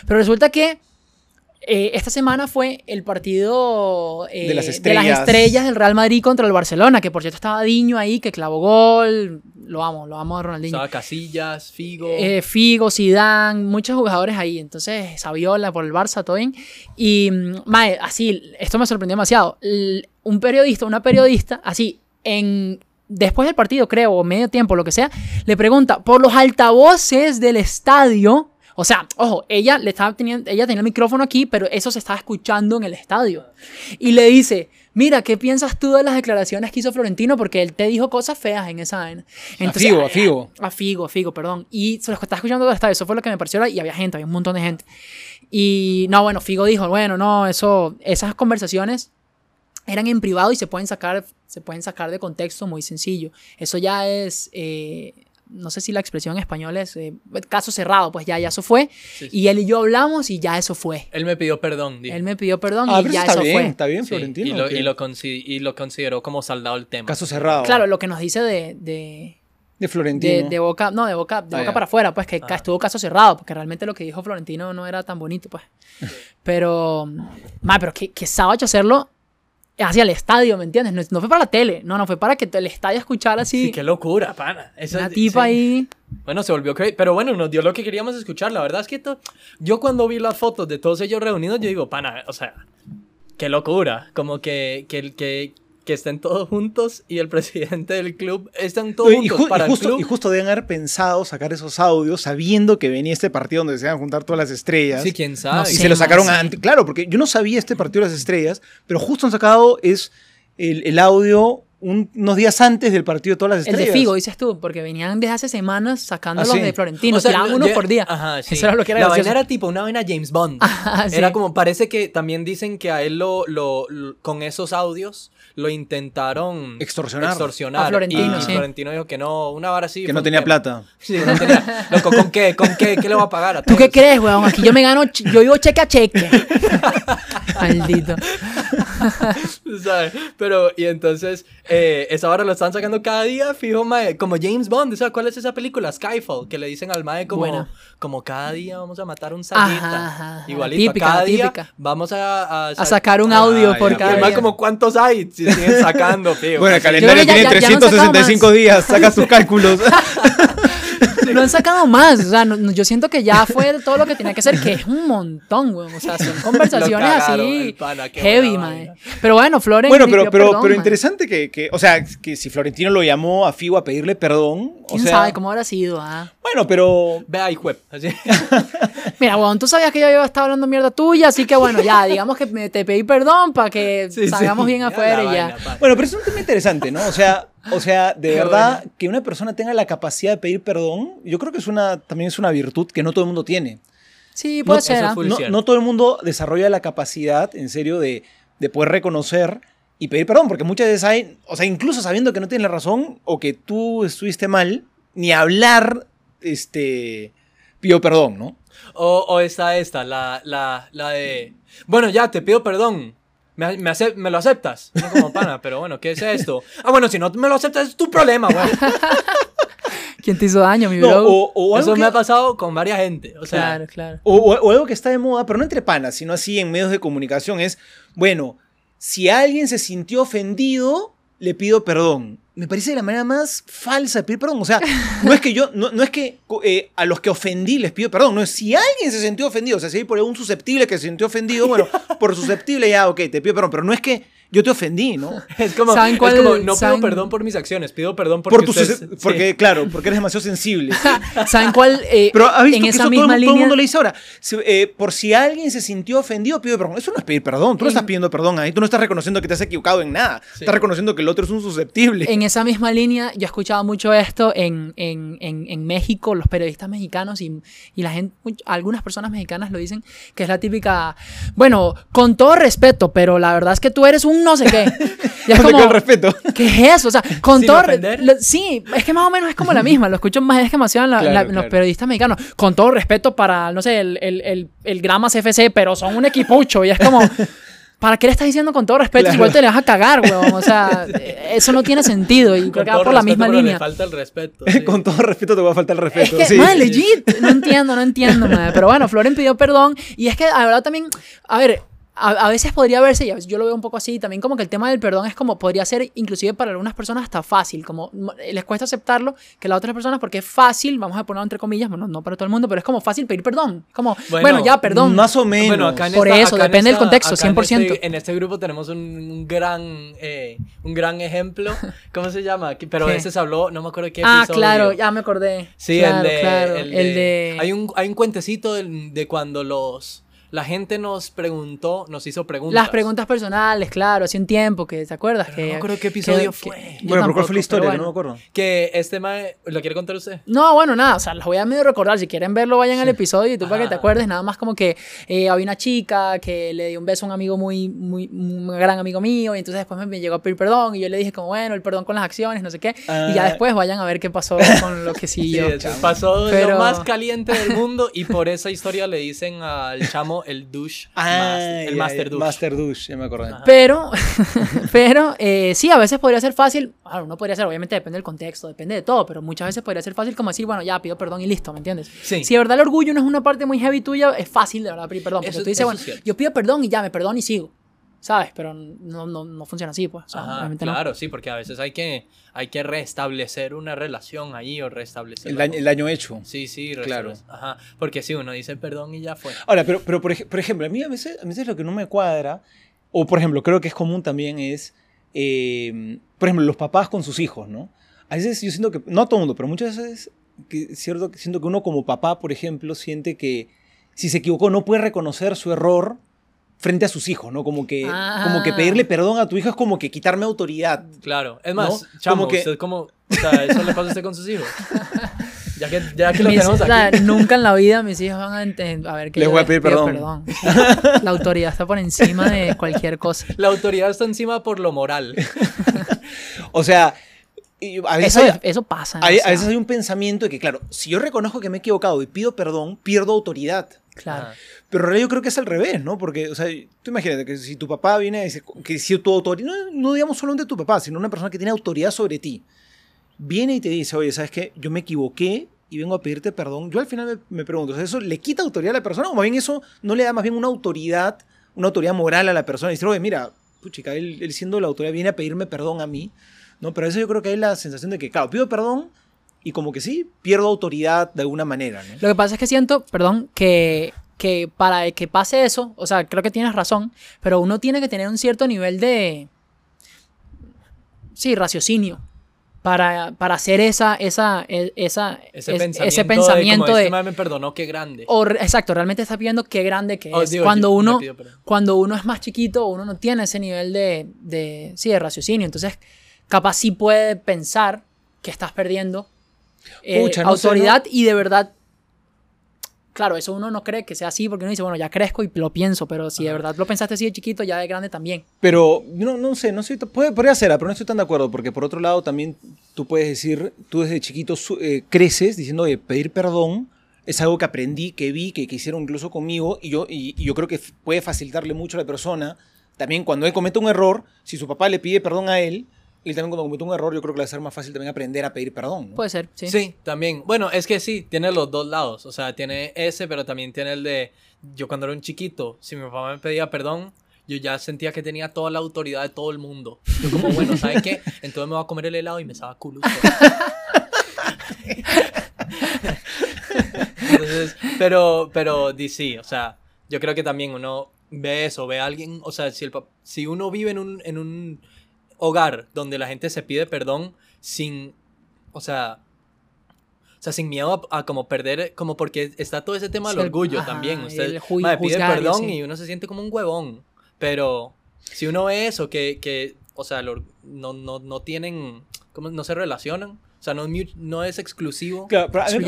Speaker 2: Pero resulta que eh, esta semana fue el partido eh,
Speaker 3: De las
Speaker 2: de
Speaker 3: estrellas.
Speaker 2: las estrellas del Real Madrid contra el Barcelona, que por cierto estaba Diño ahí, que clavó gol, lo amo, lo amo a Ronaldinho.
Speaker 4: Estaba Casillas, Figo.
Speaker 2: Eh, Figo, Zidane, muchos jugadores ahí. Entonces, Saviola por el Barça, todo bien. Y, mm, mae, así, esto me sorprendió demasiado. Un periodista, una periodista, así, en después del partido, creo, o medio tiempo, lo que sea, le pregunta por los altavoces del estadio. O sea, ojo, ella le estaba teniendo, ella tenía el micrófono aquí, pero eso se estaba escuchando en el estadio. Y le dice, mira, ¿qué piensas tú de las declaraciones que hizo Florentino? Porque él te dijo cosas feas en esa vaina.
Speaker 3: Figo, a Figo.
Speaker 2: A Figo, a Figo, perdón. Y se los estaba escuchando estadio. Eso fue lo que me pareció. Y había gente, había un montón de gente. Y no, bueno, Figo dijo, bueno, no, eso, esas conversaciones eran en privado y se pueden sacar, se pueden sacar de contexto muy sencillo. Eso ya es, eh, no sé si la expresión en español es eh, caso cerrado, pues ya, ya eso fue.
Speaker 4: Sí, sí.
Speaker 2: Y él y yo hablamos y ya eso fue.
Speaker 4: Él me pidió perdón. dijo.
Speaker 2: Él me pidió perdón
Speaker 3: Ah,
Speaker 2: y
Speaker 3: pero
Speaker 2: ya
Speaker 3: eso está
Speaker 2: eso
Speaker 3: bien,
Speaker 2: fue.
Speaker 3: está bien,
Speaker 4: Sí,
Speaker 3: Florentino.
Speaker 4: y, lo, y, lo consi- y lo consideró como saldado el tema.
Speaker 3: Caso cerrado.
Speaker 2: Claro, lo que nos dice de, de,
Speaker 3: De Florentino.
Speaker 2: de, de boca, no, de boca, de
Speaker 3: Ah,
Speaker 2: boca para afuera, pues que
Speaker 4: Ah.
Speaker 2: estuvo caso cerrado, porque realmente lo que dijo Florentino no era tan bonito, pues. Pero, ma, pero que, que sábado hacerlo hacia el estadio, ¿me entiendes? No, no fue para la tele, no, no fue para que el estadio escuchara así.
Speaker 4: Sí, qué locura, pana. Eso
Speaker 2: una
Speaker 4: es-
Speaker 2: tipa
Speaker 4: sí.
Speaker 2: ahí.
Speaker 4: Bueno, se volvió crazy. Pero bueno, nos dio lo que queríamos escuchar. La verdad es que to- yo cuando vi las fotos de todos ellos reunidos, yo digo, pana, o sea, qué locura. Como que, que, que, que estén todos juntos y el presidente del club estén todos
Speaker 3: y,
Speaker 4: juntos
Speaker 3: ju-
Speaker 4: para
Speaker 3: y justo,
Speaker 4: el club.
Speaker 3: y justo deben haber pensado sacar esos audios sabiendo que venía este partido donde se iban a juntar todas las estrellas.
Speaker 4: Sí, quién sabe.
Speaker 2: No
Speaker 3: y
Speaker 2: sé.
Speaker 3: se lo sacaron antes. Claro, porque yo no sabía este partido de las estrellas, pero justo han sacado es el, el audio un- unos días antes del partido de todas las
Speaker 2: El
Speaker 3: estrellas.
Speaker 2: de Figo, dices tú, porque venían desde hace semanas sacando
Speaker 3: Ah,
Speaker 2: los
Speaker 3: sí.
Speaker 2: de Florentino,
Speaker 4: O sea, lo-
Speaker 2: uno por día.
Speaker 4: Ajá, sí.
Speaker 2: Eso era lo que era
Speaker 4: La vaina era tipo una vaina James Bond.
Speaker 2: Ajá, sí.
Speaker 4: Era como, parece que también dicen que a él lo, lo, lo- con esos audios lo intentaron
Speaker 3: Extorsionar.
Speaker 4: extorsionar.
Speaker 2: A Florentino,
Speaker 4: y, y
Speaker 2: sí.
Speaker 4: Florentino dijo que no, una vara así.
Speaker 3: Que no tenía
Speaker 4: tema.
Speaker 3: plata.
Speaker 4: Sí, no tenía. Loco, ¿con qué? ¿Con qué? ¿Qué le va a pagar a
Speaker 2: ¿Tú qué
Speaker 4: todos?
Speaker 2: crees, weón? Aquí yo me gano, yo vivo cheque a cheque. Maldito.
Speaker 4: ¿Sabes? Pero, y entonces, eh, esa hora lo están sacando cada día, fijo, mae, como James Bond. ¿sabes cuál es esa película? Skyfall, que le dicen al mae como,
Speaker 2: Buena.
Speaker 4: como cada día vamos a matar un saguita.
Speaker 2: Ajá, ajá, ajá.
Speaker 4: Igualito,
Speaker 2: Típica,
Speaker 4: cada día
Speaker 2: típica.
Speaker 4: vamos a...
Speaker 2: A sacar un audio
Speaker 3: Ah,
Speaker 2: por
Speaker 3: ya,
Speaker 2: cada
Speaker 4: Y el mae
Speaker 2: día.
Speaker 4: como, ¿cuántos hay? Si siguen sacando, fijo.
Speaker 3: Bueno, el calendario
Speaker 2: ya-
Speaker 3: tiene
Speaker 2: ya- ya no han sacado
Speaker 3: 365
Speaker 2: más.
Speaker 3: días. Sacas tus cálculos.
Speaker 2: No han sacado más. O sea, no- yo siento que ya fue todo lo que tenía que ser, que es un montón, weón. O sea, son conversaciones
Speaker 4: cagaron,
Speaker 2: así
Speaker 4: pana,
Speaker 2: heavy,
Speaker 4: vaina.
Speaker 2: Pero bueno, Flores.
Speaker 3: bueno, pero, pero,
Speaker 2: perdón,
Speaker 3: pero interesante que, que, o sea, que si Florentino lo llamó a Figo a pedirle perdón. O
Speaker 2: ¿Quién
Speaker 3: sea,
Speaker 2: sabe cómo habrá sido? Ah?
Speaker 3: Bueno, pero
Speaker 4: Ve ahí, web.
Speaker 2: Mira, weón, tú sabías que yo estaba hablando mierda tuya, así que bueno, ya, digamos que me- te pedí perdón para que
Speaker 4: Sí, sí.
Speaker 2: salgamos bien
Speaker 4: Ya
Speaker 2: afuera y ya.
Speaker 4: vaina.
Speaker 3: Bueno, pero es un tema interesante, ¿no? O sea, o sea, de
Speaker 4: Qué
Speaker 3: verdad
Speaker 4: bueno.
Speaker 3: que una persona tenga la capacidad de pedir perdón, yo creo que es una también es una virtud que no todo el mundo tiene.
Speaker 2: Sí, puede
Speaker 3: No,
Speaker 2: ser. ah.
Speaker 4: Full
Speaker 3: No, no todo el mundo desarrolla la capacidad, en serio, de, de poder reconocer y pedir perdón, porque muchas veces hay, o sea, incluso sabiendo que no tienes la razón o que tú estuviste mal, ni hablar, este, pido perdón, ¿no?
Speaker 4: O, o está esta, la, la, la de. Bueno, ya, te pido perdón. ¿Me, me, acep- me lo aceptas? No como pana, pero bueno, ¿qué es esto? Ah, bueno, si no me lo aceptas, es tu problema, güey.
Speaker 2: ¿Quién te hizo daño, mi
Speaker 3: No,
Speaker 2: bro?
Speaker 3: o, o algo
Speaker 4: Eso
Speaker 3: que-
Speaker 4: me ha pasado con varias gente. O sea,
Speaker 2: claro, claro.
Speaker 3: O, o- o algo que está de moda, pero no entre panas, sino así en medios de comunicación, es, bueno, si alguien se sintió ofendido, le pido perdón. Me parece la manera más falsa de pedir perdón. O sea, no es que yo, no, no es que eh, a los que ofendí les pido perdón, no es si alguien se sintió ofendido, o sea, si hay por algún susceptible que se sintió ofendido, bueno, por susceptible ya, ok, te pido perdón, pero no es que yo te ofendí, ¿no?
Speaker 4: es como,
Speaker 2: ¿Saben
Speaker 4: es
Speaker 2: cuál-
Speaker 4: como, no
Speaker 2: saben-
Speaker 4: pido perdón por mis acciones, pido perdón porque
Speaker 3: Por
Speaker 4: ustedes- sí.
Speaker 3: porque, claro, porque eres demasiado sensible.
Speaker 2: ¿Saben cuál? Eh,
Speaker 3: Pero has visto
Speaker 2: en
Speaker 3: que
Speaker 2: esa
Speaker 3: eso todo,
Speaker 2: misma
Speaker 3: el- todo el
Speaker 2: línea.
Speaker 3: mundo le dice ahora. Si- eh, por si alguien se sintió ofendido, pido perdón. Eso no es pedir perdón. Tú no
Speaker 2: En-
Speaker 3: estás pidiendo perdón ahí. Tú no estás reconociendo que te has equivocado en nada.
Speaker 4: Sí.
Speaker 3: Estás reconociendo que el otro es un susceptible.
Speaker 2: En esa misma línea, yo he escuchado mucho esto en, en, en, en México, los periodistas mexicanos y, y la gente, algunas personas mexicanas lo dicen, que es la típica, bueno, con todo respeto, pero la verdad es que tú eres un no sé qué. Y es
Speaker 3: Con todo
Speaker 2: como,
Speaker 3: el respeto.
Speaker 2: ¿qué es eso? O sea, con
Speaker 4: Sin
Speaker 2: todo... lo- sí, es que más o menos es como la misma, lo escucho más es demasiado en, la-
Speaker 3: Claro,
Speaker 2: los periodistas mexicanos. Con todo respeto para, no sé, el, el, el, el Gramas FC, pero son un equipucho y es como... ¿Para qué le estás diciendo con todo respeto?
Speaker 3: Claro.
Speaker 2: Igual te le vas a cagar, weón. O sea, eh, eso no tiene sentido y creo que va por la misma
Speaker 4: le
Speaker 2: línea.
Speaker 4: falta el respeto. sí.
Speaker 3: Con todo respeto te va a faltar el
Speaker 2: Es
Speaker 3: respeto.
Speaker 2: que,
Speaker 3: sí.
Speaker 2: madre, legit, no entiendo, no entiendo, madre. Pero bueno, Floren pidió perdón y es que, la verdad, también, a ver, a, a veces podría verse, y a veces yo lo veo un poco así, también como que el tema del perdón es como, podría ser inclusive para algunas personas hasta fácil, como les cuesta aceptarlo que las otras personas, porque es fácil, vamos a ponerlo entre comillas, bueno, no para todo el mundo, pero es como fácil pedir perdón. Como, bueno,
Speaker 4: Bueno,
Speaker 2: ya, perdón.
Speaker 3: Más o menos.
Speaker 4: Bueno, acá en
Speaker 2: Por
Speaker 4: esta-
Speaker 2: eso,
Speaker 4: acá en
Speaker 2: depende del contexto,
Speaker 4: acá en
Speaker 2: 100%.
Speaker 4: este- En este, grupo tenemos un, un gran, eh, un gran ejemplo. ¿Cómo se llama? Pero
Speaker 2: ¿Qué?
Speaker 4: ese se habló, no me acuerdo qué
Speaker 2: ah,
Speaker 4: episodio.
Speaker 2: claro, ya me acordé.
Speaker 4: Sí,
Speaker 2: claro,
Speaker 4: el de...
Speaker 2: claro,
Speaker 4: el
Speaker 2: el
Speaker 4: de-. Hay un, hay un cuentecito de, cuando los... La gente nos preguntó, nos hizo preguntas.
Speaker 2: Las preguntas personales, claro, hace un tiempo que, ¿te acuerdas?
Speaker 4: Pero
Speaker 2: que,
Speaker 4: no me acuerdo qué episodio
Speaker 2: que-
Speaker 4: fue.
Speaker 2: que-
Speaker 3: Bueno, pero ¿cuál fue la historia? Que no me
Speaker 2: bueno.
Speaker 3: acuerdo.
Speaker 4: Que este mae... ¿Lo quiere contar usted?
Speaker 2: No, bueno, nada, o sea, los voy a medio recordar. Si quieren verlo, vayan al episodio y tú para que te
Speaker 4: Ajá.
Speaker 2: acuerdes. Nada más como que eh, había una chica que le dio un beso a un amigo muy, muy, un gran amigo mío. Y entonces después me, me llegó a pedir perdón. Y yo le dije, como bueno, el perdón con las acciones, no sé qué. y ya
Speaker 3: Ah.
Speaker 2: después vayan a ver qué pasó con lo que
Speaker 4: Sí,
Speaker 2: siguió.
Speaker 4: eso pasó
Speaker 2: Pero-
Speaker 4: lo más caliente del mundo y por esa historia le dicen al chamo el douche
Speaker 3: Ah,
Speaker 4: master, el master douche.
Speaker 3: Master douche, ya me acordé.
Speaker 4: Ajá.
Speaker 2: Pero, pero eh, sí, a veces podría ser fácil. Bueno, uno podría ser, obviamente depende del contexto, depende de todo, pero muchas veces podría ser fácil como decir, bueno, ya pido perdón y listo, ¿me entiendes?
Speaker 4: Sí.
Speaker 2: Si de verdad el orgullo no es una parte muy heavy tuya, es fácil de verdad pedir perdón. Porque
Speaker 4: Eso-
Speaker 2: tú dices,
Speaker 4: eso
Speaker 2: bueno,
Speaker 4: es cierto.
Speaker 2: yo pido perdón y ya me perdono y sigo. ¿Sabes? Pero no, no, no funciona así, pues. O sea,
Speaker 4: Ajá,
Speaker 2: obviamente no.
Speaker 4: claro, sí, porque a veces hay que, hay que restablecer una relación ahí o restablecer...
Speaker 3: El daño, el daño hecho.
Speaker 4: Sí, sí,
Speaker 3: Claro.
Speaker 4: Ajá, porque si uno dice perdón y ya fue.
Speaker 3: Ahora, pero, pero por, ej- por ejemplo, a mí a veces, a veces lo que no me cuadra, o por ejemplo, creo que es común también es, eh, por ejemplo, los papás con sus hijos, ¿no? A veces yo siento que, no a todo mundo, pero muchas veces, que, cierto, siento que uno como papá, por ejemplo, siente que si se equivocó no puede reconocer su error frente a sus hijos, ¿no? Como que,
Speaker 2: Ah.
Speaker 3: como que pedirle perdón a tu hijo es como que quitarme autoridad.
Speaker 4: Claro, es más,
Speaker 3: ¿No?
Speaker 4: chamo,
Speaker 3: Como que-
Speaker 4: usted como, o sea, eso le pasa a usted con sus hijos. Ya que, ya que lo
Speaker 2: Mis-
Speaker 4: tenemos
Speaker 2: o sea,
Speaker 4: aquí.
Speaker 2: nunca en la vida mis hijos van a, enten- a ver que
Speaker 3: Les voy a pedir perdón.
Speaker 2: La autoridad está por encima de cualquier cosa.
Speaker 4: La autoridad está encima por lo moral.
Speaker 3: O sea, a veces
Speaker 2: Eso,
Speaker 3: hay-
Speaker 2: es- eso pasa.
Speaker 3: hay- a
Speaker 2: demasiado.
Speaker 3: veces hay un pensamiento de que, claro, si yo reconozco que me he equivocado y pido perdón, pierdo autoridad.
Speaker 2: Claro.
Speaker 3: Pero en realidad yo creo que es al revés, ¿no? Porque, o sea, tú imagínate que si tu papá viene a decir, que si tu autoridad, no, no digamos solamente tu papá, sino una persona que tiene autoridad sobre ti, viene y te dice, oye, ¿sabes qué? Yo me equivoqué y vengo a pedirte perdón. Yo al final me, me pregunto, o sea, ¿eso le quita autoridad a la persona o más bien eso no le da más bien una autoridad, una autoridad moral a la persona? Y decir, oye, mira, puchica, él, él siendo la autoridad viene a pedirme perdón a mí, ¿no? Pero a veces yo creo que hay la sensación de que, claro, pido perdón y como que sí, pierdo autoridad de alguna manera, ¿no?
Speaker 2: Lo que pasa es que siento, perdón, que, que para que pase eso, o sea, creo que tienes razón, pero uno tiene que tener un cierto nivel de, sí, raciocinio para, para hacer esa, esa, e- esa,
Speaker 4: Ese
Speaker 2: es-
Speaker 4: pensamiento,
Speaker 2: ese pensamiento
Speaker 4: de, como,
Speaker 2: de,
Speaker 4: este me perdonó, qué grande.
Speaker 2: o exacto, realmente estás viendo qué grande que
Speaker 4: Oh,
Speaker 2: es.
Speaker 4: digo,
Speaker 2: cuando
Speaker 4: yo
Speaker 2: uno, cuando uno es más chiquito, uno no tiene ese nivel de, de, sí, de raciocinio. Entonces, capaz sí puede pensar que estás perdiendo eh,
Speaker 3: Pucha, no sé,
Speaker 2: autoridad y de verdad claro, eso uno no cree que sea así porque uno dice, bueno, ya crezco y lo pienso, pero si de verdad lo pensaste así de chiquito, ya de grande también.
Speaker 3: Pero no, no sé, no sé, puede, podría ser, pero no estoy tan de acuerdo, porque por otro lado también tú puedes decir, tú desde chiquito eh, creces diciendo de pedir perdón es algo que aprendí, que vi, que, que hicieron incluso conmigo, y yo, y, y yo creo que puede facilitarle mucho a la persona. También cuando él comete un error, si su papá le pide perdón a él, él también cuando comete un error, yo creo que le va a ser más fácil también aprender a pedir perdón. ¿no?
Speaker 2: Puede ser, sí.
Speaker 4: Sí. también. Bueno, es que sí, tiene los dos lados. O sea, tiene ese, pero también tiene el de. Yo cuando era un chiquito, si mi papá me pedía perdón, yo ya sentía que tenía toda la autoridad de todo el mundo. Yo, como, bueno, ¿sabes qué? Entonces me voy a comer el helado y me estaba culo. Entonces, pero, pero, sí, o sea, yo creo que también uno ve eso, ve a alguien, o sea, si, el, si uno vive en un, en un hogar donde la gente se pide perdón sin, o sea, o sea, sin miedo a, a como perder, como porque está todo ese tema del
Speaker 2: Sí,
Speaker 4: orgullo
Speaker 2: ajá,
Speaker 4: también. Usted
Speaker 2: ju-
Speaker 4: mae, pide perdón y uno se siente como un huevón. Pero si uno ve eso, que, que o sea, no, no, no tienen, ¿cómo? no se relacionan. O sea, no, no es exclusivo.
Speaker 3: Claro, pero a, mí,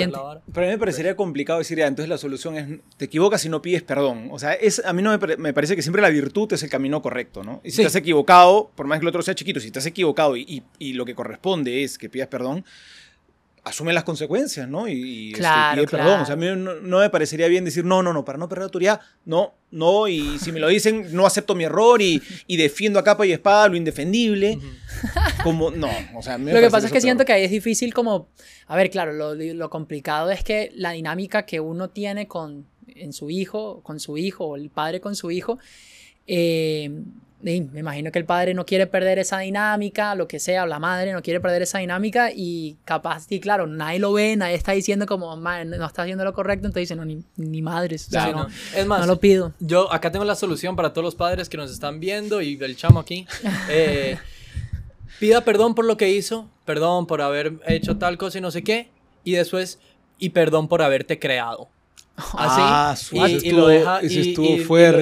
Speaker 3: pero a mí me parecería complicado decir, ya, entonces la solución es, te equivocas y no pides perdón. O sea, es, a mí no me, pare- me parece que siempre la virtud es el camino correcto, ¿no? Y si
Speaker 4: Sí.
Speaker 3: has equivocado, por más que el otro sea chiquito, si has equivocado y, y- y lo que corresponde es que pidas perdón, asume las consecuencias, ¿no? Y, y, este,
Speaker 2: Claro,
Speaker 3: pide
Speaker 2: claro.
Speaker 3: perdón. O sea, a mí no, no me parecería bien decir, no, no, no, para no perder autoridad, no, no, y si me lo dicen, no acepto mi error y, y defiendo a capa y espada lo indefendible. Como, no, o sea, me
Speaker 2: Lo que pasa es que siento que ahí es difícil como, a ver, claro, lo, lo complicado es que la dinámica que uno tiene con en su hijo, con su hijo, o el padre con su hijo, eh, y me imagino que el padre no quiere perder esa dinámica, lo que sea, o la madre no quiere perder esa dinámica y capaz, y claro, nadie lo ve, nadie está diciendo como, "Ma, no está haciendo lo correcto, entonces dice, no, ni, ni madres, o sea, no,
Speaker 4: no. Es más,
Speaker 2: no lo pido.
Speaker 4: Yo acá tengo la solución para todos los padres que nos están viendo y el chamo aquí. Eh, pida perdón por lo que hizo, perdón por haber hecho tal cosa y no sé qué, y después, y perdón por haberte creado. Así.
Speaker 3: Ah,
Speaker 4: y, y
Speaker 3: estuvo-
Speaker 4: lo deja, y,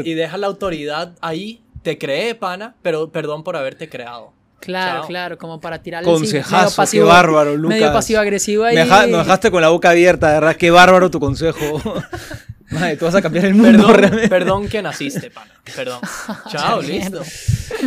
Speaker 4: y deja la autoridad ahí, te cree, pana, pero perdón por haberte creado.
Speaker 2: Claro,
Speaker 4: Chao.
Speaker 2: claro, como para tirarle así,
Speaker 3: Consejazo,
Speaker 2: medio
Speaker 3: qué bárbaro, Lucas.
Speaker 2: Medio pasivo-agresivo ahí.
Speaker 3: Me deja- nos dejaste con la boca abierta, de verdad, qué bárbaro tu consejo. Madre, tú vas a cambiar el mundo
Speaker 4: Perdón,
Speaker 3: realmente.
Speaker 4: perdón que naciste, pana. Perdón. Chao, listo.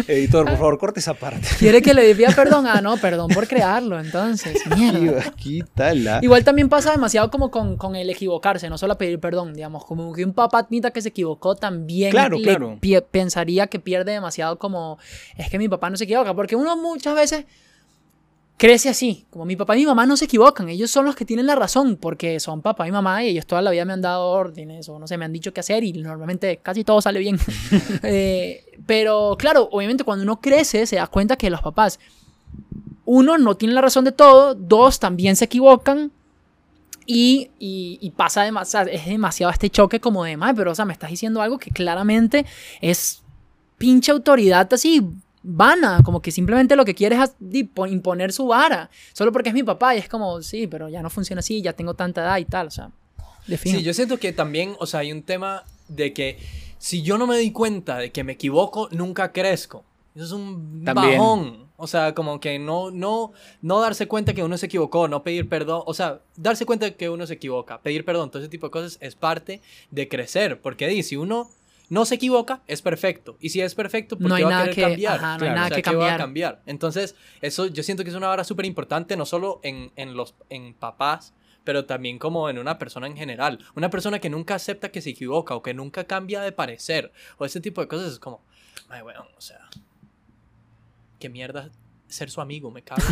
Speaker 3: Editor, por favor, corte esa parte.
Speaker 2: Quiere que le pida perdón. Ah, no, perdón por crearlo, entonces. Mierda.
Speaker 3: Quítala.
Speaker 2: Igual también pasa demasiado como con, con el equivocarse, no solo pedir perdón, digamos, como que un papá nita que se equivocó también
Speaker 3: Claro,
Speaker 2: le
Speaker 3: claro.
Speaker 2: pensaría que pierde demasiado como, es que mi papá no se equivoca, porque uno muchas veces crece así, como mi papá y mi mamá no se equivocan, ellos son los que tienen la razón, porque son papá y mamá y ellos toda la vida me han dado órdenes o no sé, me han dicho qué hacer y normalmente casi todo sale bien. Eh, pero claro, obviamente cuando uno crece se da cuenta que los papás, uno, no tienen la razón de todo, dos, también se equivocan. Y, y, y pasa demasiado, es demasiado este choque como de, "Mae, pero o sea, me estás diciendo algo que claramente es pinche autoridad así vana, como que simplemente lo que quiere es imponer su vara, solo porque es mi papá y es como, sí, pero ya no funciona así, ya tengo tanta edad y tal, o sea.
Speaker 4: Sí, yo siento que también, o sea, hay un tema de que si yo no me doy cuenta de que me equivoco, nunca crezco. Eso es un
Speaker 3: También.
Speaker 4: bajón. O sea, como que no, no, no darse cuenta que uno se equivocó, no pedir perdón. O sea, darse cuenta de que uno se equivoca, pedir perdón, todo ese tipo de cosas es parte de crecer. Porque di, si uno no se equivoca, es perfecto. Y si es perfecto, ¿por
Speaker 2: No hay
Speaker 4: va
Speaker 2: nada
Speaker 4: a
Speaker 2: que-
Speaker 4: cambiar?
Speaker 2: ajá, no hay
Speaker 3: Claro.
Speaker 2: nada
Speaker 4: O sea,
Speaker 2: que
Speaker 4: ¿qué va a
Speaker 2: cambiar.
Speaker 4: cambiar? Entonces, eso yo siento que es una vara súper importante, no solo en, en los en papás, pero también como en una persona en general. Una persona que nunca acepta que se equivoca o que nunca cambia de parecer o ese tipo de cosas es como, ay, weón, o sea, qué mierda ser su amigo, me cago.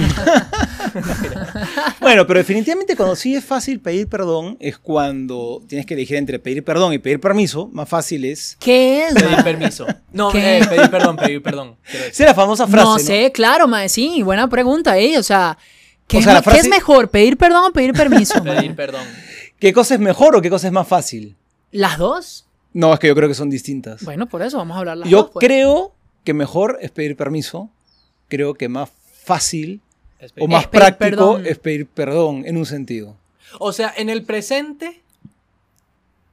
Speaker 3: Bueno, pero definitivamente cuando sí es fácil pedir perdón es cuando tienes que elegir entre pedir perdón y pedir permiso. Más fácil es.
Speaker 2: ¿Qué es?
Speaker 4: pedir permiso. No,
Speaker 2: ¿Qué?
Speaker 4: eh, pedir perdón, pedir perdón.
Speaker 3: es la famosa frase.
Speaker 2: no
Speaker 3: ¿no?
Speaker 2: sé, claro, mae, sí, buena pregunta, ¿eh? O sea, ¿qué,
Speaker 3: O
Speaker 2: es,
Speaker 3: sea,
Speaker 2: qué mejor, pedir perdón o pedir permiso?
Speaker 4: Pedir perdón.
Speaker 3: ¿Qué cosa es mejor o qué cosa es más fácil?
Speaker 2: ¿Las dos?
Speaker 3: No, es que yo creo que son distintas.
Speaker 2: Bueno, por eso vamos a hablar las
Speaker 3: yo
Speaker 2: dos. pues.
Speaker 3: creo que mejor es pedir permiso. Creo que más fácil
Speaker 4: Es
Speaker 3: o
Speaker 4: pedir-
Speaker 3: más
Speaker 2: pedir
Speaker 3: práctico
Speaker 2: perdón.
Speaker 3: es pedir perdón en un sentido.
Speaker 4: O sea, en el presente,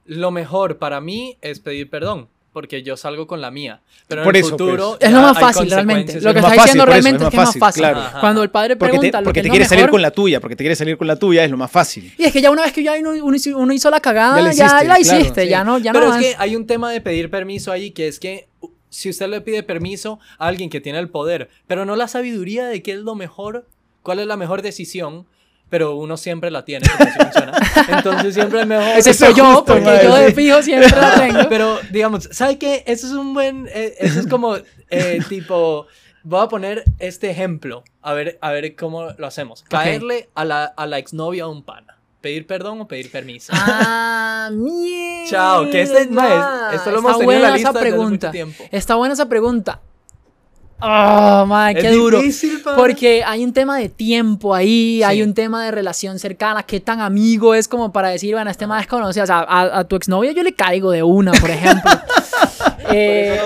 Speaker 4: lo mejor para mí es pedir perdón. porque yo salgo con la mía. Pero en
Speaker 3: Por
Speaker 4: el
Speaker 3: eso,
Speaker 4: futuro.
Speaker 2: Es lo más fácil, realmente. Lo que está
Speaker 3: fácil,
Speaker 2: diciendo realmente
Speaker 3: es
Speaker 2: que
Speaker 3: más
Speaker 2: es más fácil.
Speaker 4: claro.
Speaker 2: Cuando el padre
Speaker 3: Porque te,
Speaker 2: pregunta lo
Speaker 3: porque
Speaker 2: que
Speaker 3: te
Speaker 2: es lo
Speaker 3: quieres salir con la tuya, porque te quieres salir con la tuya es lo más fácil.
Speaker 2: Y es que ya una vez que ya uno, uno hizo- uno hizo la cagada,
Speaker 3: Ya
Speaker 2: ya,
Speaker 3: la hiciste,
Speaker 2: la
Speaker 3: claro,
Speaker 2: hiciste,
Speaker 3: sí.
Speaker 2: ya no, ya
Speaker 4: Pero
Speaker 2: no
Speaker 4: es
Speaker 2: más.
Speaker 4: que hay un tema de pedir permiso ahí que es que si usted le pide permiso a alguien que tiene el poder, pero no la sabiduría de qué es lo mejor, cuál es la mejor decisión, pero uno siempre la tiene, así. Entonces siempre es mejor.
Speaker 2: Ese soy yo,
Speaker 3: justo,
Speaker 2: porque yo de fijo siempre la tengo.
Speaker 4: Pero, digamos, ¿sabe qué? Eso es un buen. eh, eso es como, eh, tipo. Voy a poner este ejemplo. A ver, a ver cómo lo hacemos. Caerle a la, a la exnovia a un pana. ¿Pedir perdón o pedir permiso?
Speaker 2: Ah, mierda.
Speaker 4: Chao, que este- ma, es- esto lo hemos
Speaker 2: Está
Speaker 4: tenido en la
Speaker 2: buena
Speaker 4: lista
Speaker 2: esa
Speaker 4: hace mucho
Speaker 2: pregunta.
Speaker 4: tiempo.
Speaker 2: Está buena esa pregunta. Oh,
Speaker 4: Es
Speaker 2: qué duro.
Speaker 4: difícil.
Speaker 2: Porque hay un tema de tiempo ahí, hay
Speaker 4: Sí.
Speaker 2: un tema de relación cercana, qué tan amigo es como para decir, bueno, este más desconocido. O sea, a, a tu exnovia yo le caigo de una, por ejemplo. Eh,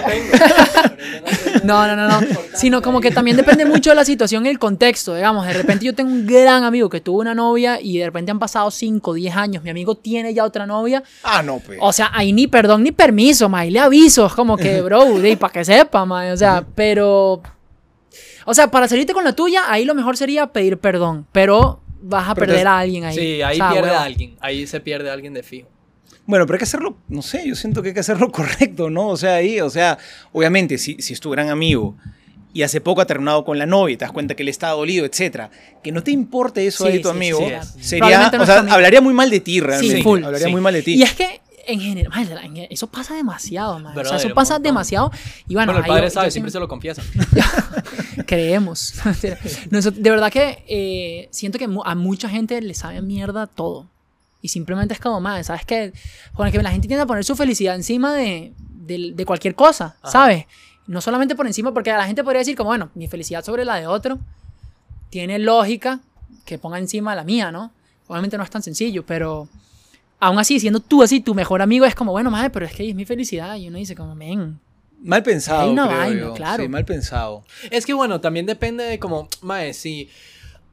Speaker 2: no, no, no, no. Sino como que también depende mucho de la situación y el contexto. Digamos, de repente yo tengo un gran amigo que tuvo una novia y de repente han pasado 5, 10 años. Mi amigo tiene ya otra novia.
Speaker 3: Ah, no, pues.
Speaker 2: O sea, ahí ni perdón ni permiso, ma. Ahí le aviso. Es como que, bro, para que sepa, ma. O sea, pero. O sea, para salirte con la tuya, ahí lo mejor sería pedir perdón. Pero vas a
Speaker 3: Pero
Speaker 2: perder
Speaker 3: te-
Speaker 2: a alguien ahí.
Speaker 4: Sí, ahí
Speaker 2: O sea,
Speaker 4: pierde
Speaker 2: huevo.
Speaker 4: a alguien. Ahí se pierde a alguien de fijo.
Speaker 3: Bueno, pero hay que hacerlo, no sé, yo siento que hay que hacerlo correcto, ¿no? O sea, ahí, o sea, obviamente, si, si es tu gran amigo y hace poco ha terminado con la novia y te das cuenta que él está dolido, etcétera, que no te importe eso
Speaker 2: Sí,
Speaker 3: ahí tu
Speaker 2: sí,
Speaker 3: amigo,
Speaker 2: sí,
Speaker 3: sería,
Speaker 2: no
Speaker 3: o sea, hablaría muy mal de ti realmente.
Speaker 2: full.
Speaker 3: Hablaría
Speaker 4: Sí.
Speaker 3: muy mal de ti.
Speaker 2: Y es que, en general, eso pasa demasiado, man. o sea, eso pasa demasiado. Y bueno,
Speaker 4: Bueno, el padre
Speaker 2: yo-
Speaker 4: sabe,
Speaker 2: yo
Speaker 4: siempre se lo confiesa.
Speaker 2: creemos. De verdad que eh, siento que a mucha gente le sabe mierda todo. Y simplemente es como, madre, ¿sabes qué? Con que la gente tiende a poner su felicidad encima de, de- de cualquier cosa,
Speaker 4: Ajá.
Speaker 2: ¿sabes? No solamente por encima, porque la gente podría decir como, bueno, mi felicidad sobre la de otro tiene lógica que ponga encima la mía, ¿no? Obviamente no es tan sencillo, pero aún así, siendo tú así, tu mejor amigo es como, bueno, madre, pero es que es mi felicidad. Y uno dice como, men,
Speaker 3: Mal pensado,
Speaker 2: Hay una
Speaker 3: creo
Speaker 2: vaina,
Speaker 3: yo.
Speaker 2: claro.
Speaker 3: Sí, mal pensado.
Speaker 4: Es que bueno, también depende de como, mae, sí.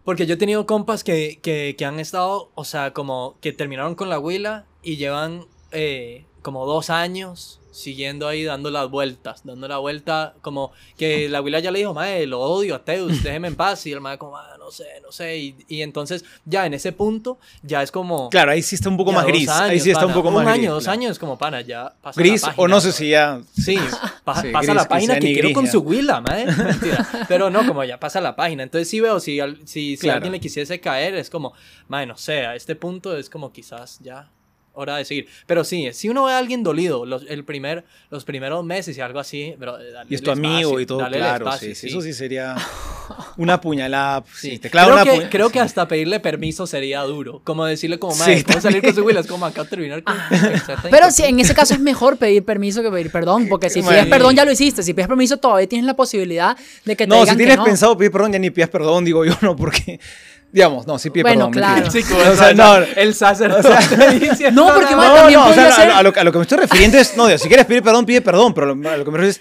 Speaker 4: Porque yo he tenido compas que, que, que han estado, o sea, como que terminaron con la huila y llevan eh, como dos años siguiendo ahí dando las vueltas, dando la vuelta, como que la huila ya le dijo, mae, lo odio a Teus, déjeme en paz. Y el mae como, ah, no sé, no sé. Y, y entonces ya en ese punto ya es como...
Speaker 3: Claro, ahí sí está un poco
Speaker 4: ya
Speaker 3: más gris. ahí
Speaker 4: años,
Speaker 3: sí está un
Speaker 4: pana.
Speaker 3: poco más
Speaker 4: Un
Speaker 3: gris.
Speaker 4: año, dos
Speaker 3: claro.
Speaker 4: años como pana, ya pasa
Speaker 3: Gris,
Speaker 4: la
Speaker 3: o
Speaker 4: página,
Speaker 3: no sé si ya.
Speaker 4: Sí, pa-
Speaker 3: Sí,
Speaker 4: pasa
Speaker 3: gris,
Speaker 4: la
Speaker 3: que
Speaker 4: página que
Speaker 3: ni
Speaker 4: quiero
Speaker 3: gris
Speaker 4: con
Speaker 3: ya.
Speaker 4: su huila, mae. Mentira. Pero no, como ya pasa la página. Entonces sí veo, si, si, si
Speaker 3: Claro.
Speaker 4: alguien le quisiese caer, es como, mae, no sé, a este punto es como quizás ya hora de seguir. Pero sí, si uno ve a alguien dolido los, el primer, los primeros meses y algo así, bro, dale
Speaker 3: Y es tu amigo
Speaker 4: espacio,
Speaker 3: y todo, claro.
Speaker 4: espacio,
Speaker 3: sí, sí, Eso sí sería una puñalada. Sí,
Speaker 4: Sí.
Speaker 3: te
Speaker 4: creo,
Speaker 3: una
Speaker 4: que,
Speaker 3: puñalada.
Speaker 4: creo que hasta pedirle permiso sería duro. Como decirle como,
Speaker 3: Sí,
Speaker 4: mae, ¿puedo salir con su huila? Es como acá terminar con...
Speaker 2: Pero si en ese caso es mejor pedir permiso que pedir perdón, porque si pides perdón ya lo hiciste, si pides permiso todavía tienes la posibilidad de que te
Speaker 3: No,
Speaker 2: digan
Speaker 3: si tienes
Speaker 2: que no.
Speaker 3: pensado pedir perdón, ya ni pidas perdón, digo yo, no, porque. Digamos, no, sí pide
Speaker 2: Bueno,
Speaker 3: perdón.
Speaker 2: claro.
Speaker 3: O sea,
Speaker 4: el-
Speaker 3: no,
Speaker 4: el sacerdote diciendo,
Speaker 2: No, porque,
Speaker 3: No,
Speaker 2: man, también
Speaker 3: no, o sea, a,
Speaker 2: ser-
Speaker 3: lo- a lo, a lo que me estoy refiriendo es, no, digo, si quieres pedir perdón, pide perdón, pero a lo que me refiero es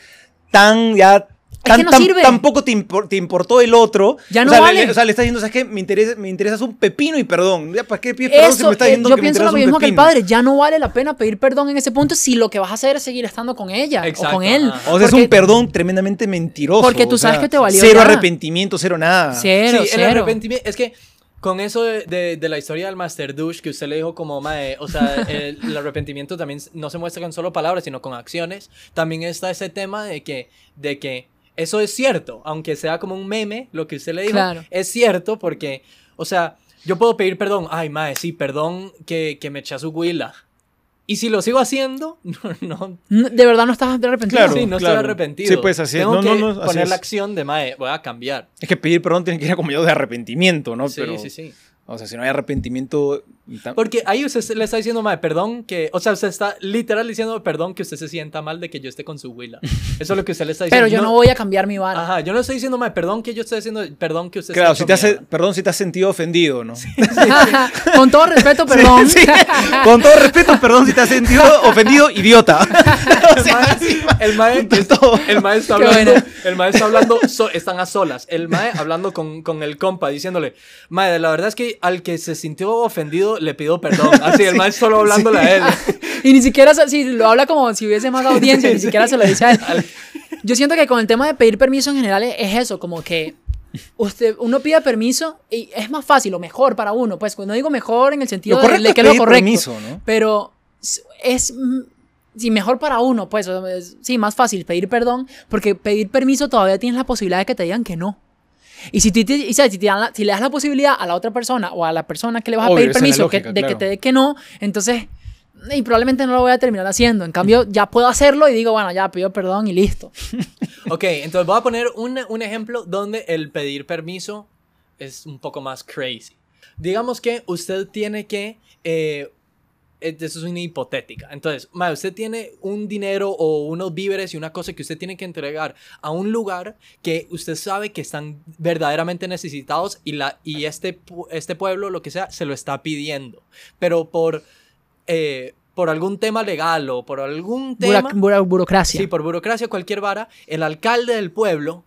Speaker 3: tan, ya, tan,
Speaker 2: que no
Speaker 3: tan-
Speaker 2: sirve.
Speaker 3: tampoco te, impor- te importó el otro.
Speaker 2: Ya
Speaker 3: o
Speaker 2: no
Speaker 3: sea, le-
Speaker 2: vale.
Speaker 3: le, o sea, le estás diciendo, ¿sabes qué? Me interesa, me interesas un pepino y perdón. Ya, ¿Para qué pides perdón si me estás
Speaker 2: eh,
Speaker 3: diciendo
Speaker 2: yo
Speaker 3: que me
Speaker 2: pienso lo mismo que el padre, ya no vale la pena pedir perdón en ese punto si lo que vas a hacer es seguir estando con ella o con él.
Speaker 3: O sea, es un perdón tremendamente mentiroso.
Speaker 2: Porque tú
Speaker 3: o sea,
Speaker 2: sabes que te valió
Speaker 3: Cero
Speaker 2: ya.
Speaker 3: arrepentimiento, cero nada.
Speaker 2: Cero,
Speaker 4: sí, el
Speaker 2: cero.
Speaker 4: arrepentimiento. Es que con eso de, de- de la historia del Master Douche, que usted le dijo como, mae, o sea, el, el arrepentimiento también no se muestra con solo palabras, sino con acciones. También está ese tema de que, de que eso es cierto, aunque sea como un meme, lo que usted le dijo,
Speaker 2: Claro.
Speaker 4: es cierto porque, o sea, yo puedo pedir perdón, ay, mae, sí, perdón que, que me eché a su huila. Y si lo sigo haciendo, no, no,
Speaker 2: De verdad no estás arrepentido.
Speaker 3: Claro.
Speaker 4: sí, no
Speaker 3: claro.
Speaker 4: estoy arrepentido.
Speaker 3: Sí, pues, así es.
Speaker 4: Tengo
Speaker 3: No,
Speaker 4: que
Speaker 3: no, no,
Speaker 4: poner
Speaker 3: es.
Speaker 4: la acción de, mae, voy a cambiar.
Speaker 3: Es que pedir perdón tiene que ir acompañado de arrepentimiento, ¿no?
Speaker 4: sí,
Speaker 3: Pero,
Speaker 4: sí, sí.
Speaker 3: O sea, si no hay arrepentimiento.
Speaker 4: Porque ahí usted le está diciendo, madre, perdón que. O sea, usted está literal diciendo, perdón que usted se sienta mal de que yo esté con su huila. Eso es lo que usted le está diciendo.
Speaker 2: Pero yo no voy a cambiar mi vara.
Speaker 4: Ajá, yo no estoy diciendo, madre, perdón que yo estoy diciendo, perdón que usted
Speaker 3: Claro,
Speaker 4: esté
Speaker 3: si te hace, perdón si te has sentido ofendido, ¿no?
Speaker 2: Con todo respeto, perdón.
Speaker 3: Sí, Con todo respeto, perdón si te has sentido ofendido, idiota. O sea,
Speaker 4: El mae, el mae está hablando, el mae está hablando, so- están a solas. El mae hablando con, con el compa, diciéndole, mae, la verdad es que al que se sintió ofendido le pido perdón. Así, el mae solo hablándole a él.
Speaker 2: Y ni siquiera, si lo habla como si hubiese más audiencia, ni siquiera se lo dice a él. Yo siento que con el tema de pedir permiso en general es, es eso, como que usted, uno pide permiso y es más fácil o mejor para uno. Pues no digo mejor en el sentido de, de
Speaker 3: es
Speaker 2: que es lo correcto.
Speaker 3: permiso, ¿no?
Speaker 2: Pero es mm, sí, mejor para uno, pues. es- sí, más fácil pedir perdón, porque pedir permiso todavía tienes la posibilidad de que te digan que no. Y si, te- y sabes, si, te dan la- si le das la posibilidad a la otra persona o a la persona que le vas a pedir permiso que- de que te dé que no, entonces. Y probablemente no lo voy a terminar haciendo. En cambio, ya puedo hacerlo y digo, bueno, ya pido perdón y listo.
Speaker 4: Ok, entonces voy a poner un, un ejemplo donde el pedir permiso es un poco más crazy. Digamos que usted tiene que... eh, eso es una hipotética. Entonces, mae, usted tiene un dinero o unos víveres y una cosa que usted tiene que entregar a un lugar que usted sabe que están verdaderamente necesitados y, la, y este, este pueblo, lo que sea, se lo está pidiendo. Pero por, eh, por algún tema legal o por algún
Speaker 2: Bura-
Speaker 4: tema...
Speaker 2: bura- burocracia.
Speaker 4: Sí, por burocracia, cualquier vara, el alcalde del pueblo,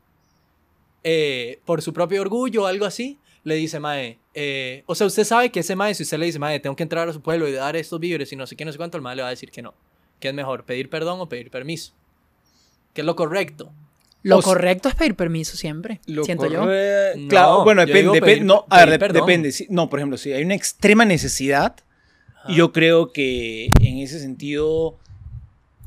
Speaker 4: eh, por su propio orgullo o algo así, le dice, Mae, eh, o sea, usted sabe que ese Mae, si usted le dice, Mae, tengo que entrar a su pueblo y dar estos víveres y no sé qué, no sé cuánto, el Mae le va a decir que no. ¿Qué es mejor, pedir perdón o pedir permiso? ¿Qué es lo correcto?
Speaker 2: Lo
Speaker 3: O sea-
Speaker 2: correcto es pedir permiso siempre,
Speaker 3: Lo
Speaker 2: siento yo.
Speaker 4: No,
Speaker 3: claro, bueno, depende.
Speaker 4: pedir-
Speaker 3: no, a ver, depende. sí, no, por ejemplo, si hay una extrema necesidad,
Speaker 4: Ajá.
Speaker 3: yo creo que en ese sentido,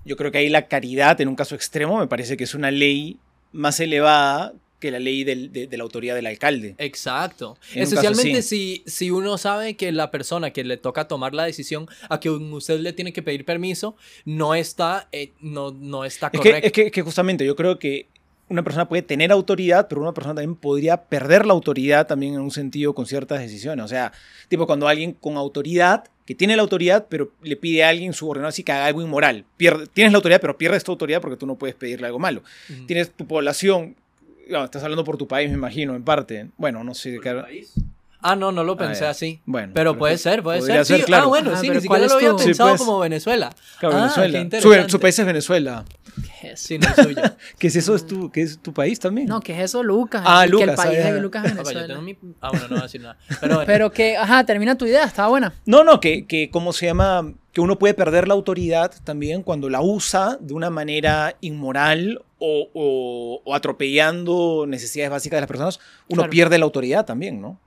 Speaker 3: yo creo que ahí la caridad, en un caso extremo, me parece que es una ley más elevada que la ley del- de, de la autoridad del alcalde.
Speaker 4: Exacto.
Speaker 3: En sí.
Speaker 4: si, si uno sabe que la persona que le toca tomar la decisión a que usted le tiene que pedir permiso no está, eh, no, no está
Speaker 3: Es
Speaker 4: correcto.
Speaker 3: que, es, que, es que justamente yo creo que una persona puede tener autoridad, pero una persona también podría perder la autoridad también en un sentido con ciertas decisiones. O sea, tipo cuando alguien con autoridad, que tiene la autoridad, pero le pide a alguien subordinado así que haga algo inmoral. Pierde, tienes la autoridad, pero pierdes tu autoridad porque tú no puedes pedirle algo malo. Tienes tu población, no, estás hablando por tu país, me imagino, en parte. Bueno, no sé. qué-
Speaker 4: Ah, no, no lo pensé
Speaker 3: ya.
Speaker 4: así.
Speaker 3: Bueno,
Speaker 4: pero puede ser, puede ser.
Speaker 3: ser,
Speaker 4: sí.
Speaker 3: claro.
Speaker 4: Ah, bueno,
Speaker 2: Ah,
Speaker 4: sí, ni
Speaker 2: ¿cuál
Speaker 4: siquiera lo había
Speaker 3: Sí,
Speaker 4: pensado
Speaker 3: pues.
Speaker 4: como Venezuela.
Speaker 3: Claro,
Speaker 4: Ah,
Speaker 3: Venezuela.
Speaker 4: qué
Speaker 3: Su, país es Venezuela.
Speaker 2: ¿Qué es eso?
Speaker 4: Sí, no es suyo.
Speaker 3: ¿Qué es eso? ¿Es tu, ¿Qué es tu país también?
Speaker 2: No, ¿qué es eso, Lucas?
Speaker 3: Ah,
Speaker 2: Y que el
Speaker 3: Lucas,
Speaker 2: país
Speaker 3: ah,
Speaker 2: Lucas es
Speaker 4: Papá, yo
Speaker 2: Venezuela.
Speaker 4: tengo mi... Ah, bueno, no voy a decir nada. Pero bueno.
Speaker 2: Pero que, ajá, termina tu idea, estaba buena.
Speaker 3: No, no, que, que ¿cómo se llama? Que uno puede perder la autoridad también cuando la usa de una manera inmoral o, o- o atropellando necesidades básicas de las personas. Uno
Speaker 2: Claro.
Speaker 3: pierde la autoridad también, ¿no?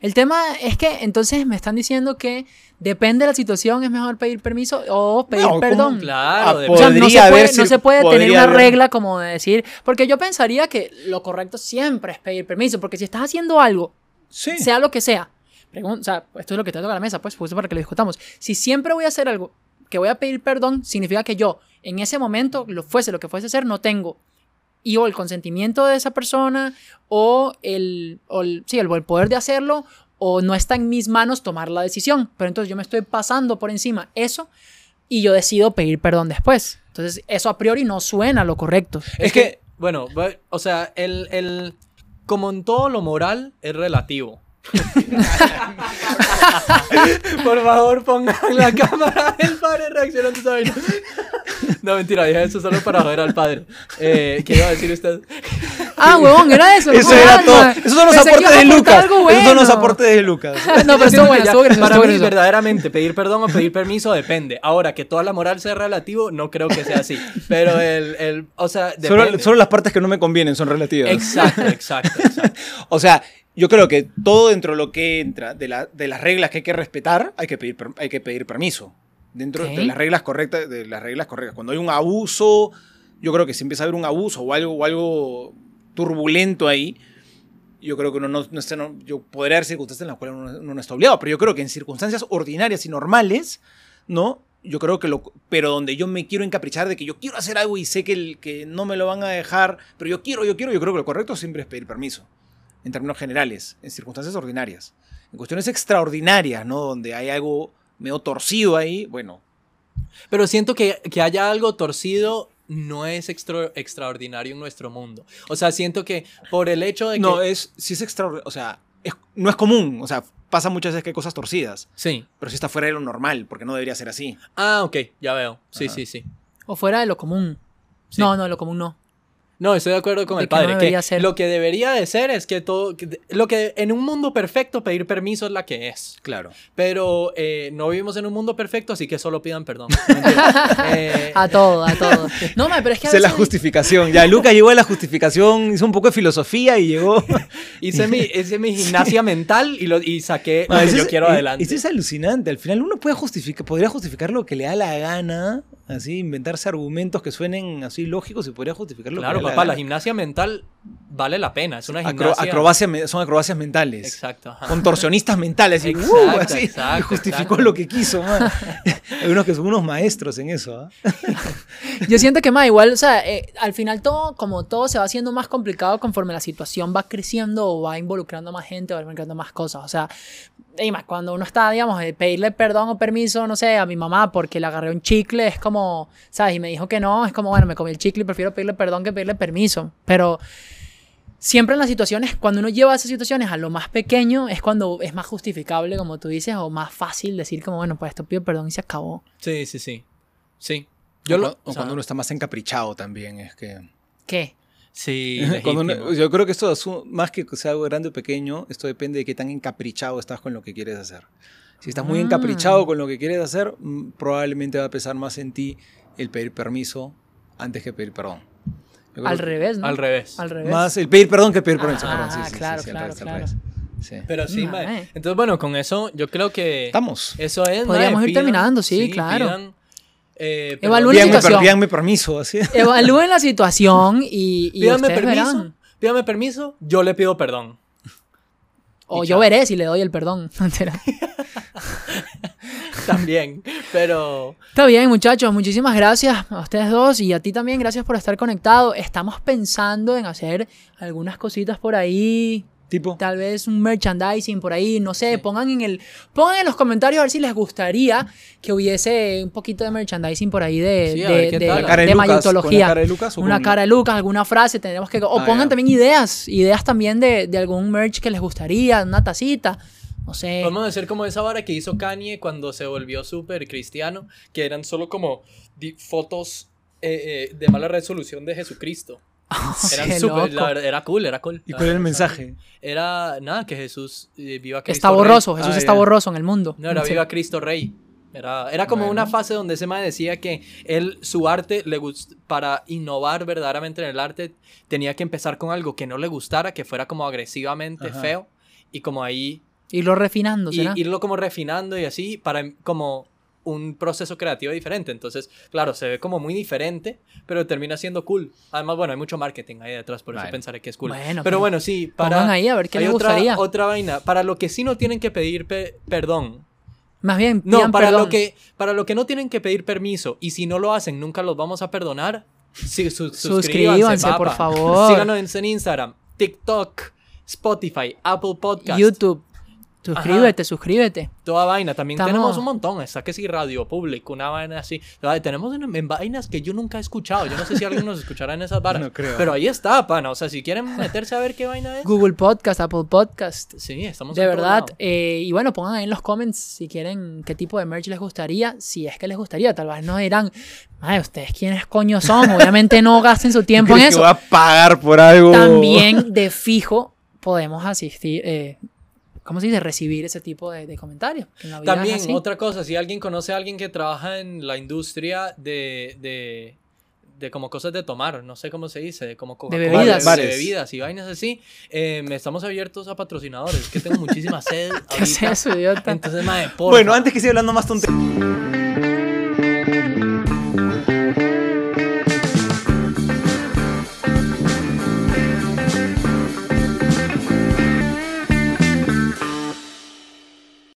Speaker 2: El tema es que entonces me están diciendo que depende de la situación, es mejor pedir permiso o pedir
Speaker 3: No, ¿cómo?
Speaker 2: perdón.
Speaker 4: Claro,
Speaker 3: Ah,
Speaker 4: de-
Speaker 2: O sea, no se puede, no se puede tener una
Speaker 3: haber-
Speaker 2: regla como de decir, porque yo pensaría que lo correcto siempre es pedir permiso, porque si estás haciendo algo,
Speaker 3: Sí.
Speaker 2: sea lo que sea, pregun- o sea, esto es lo que te toca a la mesa, pues, justo para que lo discutamos. Si siempre voy a hacer algo que voy a pedir perdón, significa que yo, en ese momento, lo fuese lo que fuese a hacer, no tengo y o el consentimiento de esa persona o el, el, sí, el, poder de hacerlo o no está en mis manos tomar la decisión. Pero entonces yo me estoy pasando por encima eso y yo decido pedir perdón después. Entonces eso a priori no suena lo correcto.
Speaker 4: Es que,
Speaker 3: que-
Speaker 4: bueno, bu- o sea, el, el, como en todo lo moral, es relativo. Por favor, pongan la cámara del padre reaccionando a esa. No, mentira, dije eso solo para joder al padre. Eh, ¿Qué iba a decir usted?
Speaker 2: Ah, huevón, era eso. no
Speaker 3: Eso era todo. Esos son los
Speaker 2: Pensé
Speaker 3: aportes
Speaker 2: a
Speaker 3: de Lucas.
Speaker 2: algo
Speaker 3: Esos son los
Speaker 2: bueno.
Speaker 3: aportes de Lucas.
Speaker 2: No, pero estuvo bueno, bueno,
Speaker 4: Para
Speaker 2: estuvo
Speaker 4: mí,
Speaker 2: bueno.
Speaker 4: verdaderamente, pedir perdón o pedir permiso depende. Ahora, que toda la moral sea relativo, no creo que sea así. Pero el, el o sea,
Speaker 3: Solo,
Speaker 4: depende.
Speaker 3: solo las partes que no me convienen son relativas.
Speaker 4: Exacto, exacto, exacto.
Speaker 3: O sea, yo creo que todo dentro de lo que entra, de, la- de las reglas que hay que respetar, hay que pedir, hay que pedir permiso. Dentro de las reglas correctas, de las reglas correctas. Cuando hay un abuso, yo creo que si empieza a haber un abuso o algo, o algo turbulento ahí, yo creo que uno no, no está, no- yo podría haber circunstancias en las cuales uno, uno no está obligado, pero yo creo que en circunstancias ordinarias y normales, ¿no? Yo creo que lo, pero donde yo me quiero encaprichar de que yo quiero hacer algo y sé que, el, que no me lo van a dejar, pero yo quiero, yo quiero, yo creo que lo correcto siempre es pedir permiso, en términos generales, en circunstancias ordinarias. En cuestiones extraordinarias, ¿no? Donde hay algo medio torcido ahí, bueno,
Speaker 4: Pero siento que, que haya algo torcido no es extra- extraordinario en nuestro mundo. O sea, siento que por el hecho de que...
Speaker 3: no, es, si es extraordinario, o sea, es- no es común, o sea, pasa muchas veces que hay cosas torcidas,
Speaker 4: Sí.
Speaker 3: pero si está fuera de lo normal, porque no debería ser así.
Speaker 4: Ah, ok, ya veo. Sí,
Speaker 3: Ajá.
Speaker 4: sí, sí.
Speaker 2: O fuera de lo común.
Speaker 4: Sí.
Speaker 2: No, no, lo común no.
Speaker 4: No, estoy de acuerdo con
Speaker 2: De
Speaker 4: el
Speaker 2: que no
Speaker 4: padre. que
Speaker 2: debería ser.
Speaker 4: Lo que debería de ser es que todo. que- lo que en un mundo perfecto pedir permiso es la que es.
Speaker 3: Claro.
Speaker 4: Pero eh, no vivimos en un mundo perfecto, así que solo pidan perdón. Eh,
Speaker 2: A todo, a todo. No, ma, pero es que a
Speaker 3: Esa es la
Speaker 2: veces-
Speaker 3: justificación. Ya, Lucas llegó a la justificación, hizo un poco de filosofía y llegó.
Speaker 4: hice, mi, hice mi gimnasia mental y, lo, y saqué lo que
Speaker 3: eso
Speaker 4: yo
Speaker 3: es-
Speaker 4: quiero
Speaker 3: eh,
Speaker 4: adelante.
Speaker 3: Eso es alucinante. Al final uno puede justificar, podría justificar lo que le da la gana, así, inventarse argumentos que suenen así lógicos y podría justificar lo
Speaker 4: Claro, papá,
Speaker 3: la
Speaker 4: la gimnasia mental vale la pena. Es una
Speaker 3: Acro-
Speaker 4: gimnasia.
Speaker 3: acrobacia me- son acrobacias mentales.
Speaker 4: Exacto. ajá.
Speaker 3: Contorsionistas mentales. Y,
Speaker 4: Exacto,
Speaker 3: uh, así,
Speaker 4: exacto,
Speaker 3: y justificó
Speaker 4: exacto.
Speaker 3: lo que quiso. man. Hay unos que son unos maestros en eso. ¿ah?
Speaker 2: Yo siento que más igual, o sea, eh, al final todo, como todo se va haciendo más complicado conforme la situación va creciendo o va involucrando más gente o va involucrando más cosas. O sea, y más cuando uno está, digamos, de pedirle perdón o permiso, no sé, a mi mamá porque le agarré un chicle, es como, ¿sabes? Y me dijo que no, es como, bueno, me comí el chicle y prefiero pedirle perdón que pedirle permiso. Pero siempre en las situaciones, cuando uno lleva esas situaciones a lo más pequeño, es cuando es más justificable, como tú dices, o más fácil decir como, bueno, pues esto pido perdón y se acabó.
Speaker 4: Sí, sí, sí. Sí.
Speaker 3: Yo
Speaker 4: Yo lo.
Speaker 3: o
Speaker 4: o sea,
Speaker 3: cuando uno está más encaprichado también. Es que.
Speaker 2: ¿Qué?
Speaker 4: Sí,
Speaker 3: Cuando uno- yo creo que esto, más que sea algo grande o pequeño, esto depende de qué tan encaprichado estás con lo que quieres hacer. Si estás muy
Speaker 2: Ah.
Speaker 3: encaprichado con lo que quieres hacer, mm, probablemente va a pesar más en ti el pedir permiso antes que pedir perdón.
Speaker 2: Al revés, ¿no?
Speaker 4: Al revés.
Speaker 2: Al revés.
Speaker 3: Más el pedir perdón que el pedir permiso.
Speaker 2: Ah,
Speaker 3: perdón, sí, sí,
Speaker 2: claro,
Speaker 3: sí,
Speaker 2: claro, claro.
Speaker 3: Sí.
Speaker 4: Pero sí, mae.
Speaker 2: mae.
Speaker 4: Entonces, bueno, con eso yo creo que.
Speaker 3: Estamos.
Speaker 4: Eso es.
Speaker 2: Podríamos
Speaker 4: mae,
Speaker 2: ir terminando, sí, claro.
Speaker 4: pidan, eh,
Speaker 2: Evalúen la
Speaker 3: Pídanme, per-
Speaker 2: situación.
Speaker 3: pídanme permiso, así.
Speaker 2: Evalúen la situación y, y
Speaker 4: Pídame
Speaker 2: ustedes
Speaker 4: permiso.
Speaker 2: verán.
Speaker 4: Pídame permiso. Yo le pido perdón.
Speaker 2: O
Speaker 4: Y
Speaker 2: yo
Speaker 4: chao.
Speaker 2: veré si le doy el perdón.
Speaker 4: También. Pero.
Speaker 2: Está bien, muchachos. Muchísimas gracias a ustedes dos y a ti también. Gracias por estar conectado. Estamos pensando en hacer algunas cositas por ahí.
Speaker 3: Tipo.
Speaker 2: Tal vez un merchandising por ahí. No sé. Pongan, en el, pongan en los comentarios a ver si les gustaría que hubiese un poquito de merchandising por ahí de,
Speaker 4: Sí,
Speaker 2: de, de-
Speaker 3: de Lucas,
Speaker 2: mayutología.
Speaker 3: ¿con la cara de Lucas
Speaker 2: una cara de Lucas, alguna frase, tendremos que... O
Speaker 3: Ah,
Speaker 2: pongan
Speaker 3: ya.
Speaker 2: también ideas, ideas también de, de algún merch que les gustaría, una tacita, no sé.
Speaker 4: Podemos hacer como esa vara que hizo Kanye cuando se volvió súper cristiano, que eran solo como fotos eh, eh, de mala resolución de Jesucristo. Eran
Speaker 2: Qué
Speaker 4: súper,
Speaker 2: loco.
Speaker 4: la era cool, era cool.
Speaker 3: ¿Y cuál era el mensaje?
Speaker 4: Era, nada, que Jesús eh, viva Cristo
Speaker 2: Está
Speaker 4: Rey.
Speaker 2: borroso, Jesús
Speaker 3: Ah,
Speaker 2: está
Speaker 3: ya.
Speaker 2: borroso en el mundo.
Speaker 4: No, era
Speaker 2: Sí.
Speaker 4: viva Cristo Rey. Era, era como
Speaker 3: Bueno.
Speaker 4: una fase donde ese man decía que él, su arte, le gust- para innovar verdaderamente en el arte, tenía que empezar con algo que no le gustara, que fuera como agresivamente
Speaker 3: Ajá.
Speaker 4: feo, y como ahí
Speaker 2: Irlo refinando,
Speaker 4: y
Speaker 2: ¿será?
Speaker 4: irlo como refinando y así para em- como un proceso creativo diferente. Entonces, claro, se ve como muy diferente, pero termina siendo cool. Además, bueno, hay mucho marketing ahí detrás, por eso pensaré que es cool.
Speaker 2: Bueno,
Speaker 4: pero bueno, sí, para...
Speaker 2: Ahí a ver qué
Speaker 4: hay
Speaker 2: les
Speaker 4: otra,
Speaker 2: gustaría.
Speaker 4: otra vaina. Para lo que sí no tienen que pedir pe- perdón.
Speaker 2: Más bien,
Speaker 4: No, para
Speaker 2: perdón.
Speaker 4: lo, que, para lo que no tienen que pedir permiso y si no lo hacen, nunca los vamos a perdonar. Sí, su-
Speaker 2: Suscríbanse, por
Speaker 4: papa.
Speaker 2: favor.
Speaker 4: Síganos en Instagram, TikTok, Spotify, Apple Podcast.
Speaker 2: YouTube. Suscríbete, suscríbete.
Speaker 4: Toda vaina. También
Speaker 2: Estamos-
Speaker 4: tenemos un montón. Está que sí, Radio Público, una vaina así. Ay, Tenemos en, en vainas que yo nunca he escuchado. Yo no sé si alguien nos escuchará en esas varas.
Speaker 3: No creo.
Speaker 4: Pero ahí está, pana. O sea, si quieren meterse a ver qué vaina es.
Speaker 2: Google Podcast, Apple Podcast.
Speaker 4: Sí, estamos
Speaker 2: De verdad. eh, y bueno, pongan ahí en los comments si quieren qué tipo de merch les gustaría. Si es que les gustaría. Tal vez nos dirán, "Mae, ¿ustedes quiénes coño son? Obviamente no gasten su tiempo en
Speaker 3: ¿Crees que
Speaker 2: eso.
Speaker 3: va a pagar por algo?
Speaker 2: También de fijo podemos asistir, eh, ¿cómo se dice? Recibir ese tipo de, de comentarios.
Speaker 4: También, otra cosa, si alguien conoce a alguien que trabaja en la industria de, de, de como cosas de tomar, no sé cómo se dice, como Coca-Cola,
Speaker 2: bebidas.
Speaker 4: de,
Speaker 3: Bares.
Speaker 4: bebidas y vainas así, eh, estamos abiertos a patrocinadores, que tengo muchísima sed
Speaker 2: ¿Qué es eso, idiota?
Speaker 4: Entonces, porfa.
Speaker 3: Bueno, antes que siga hablando más tonterías.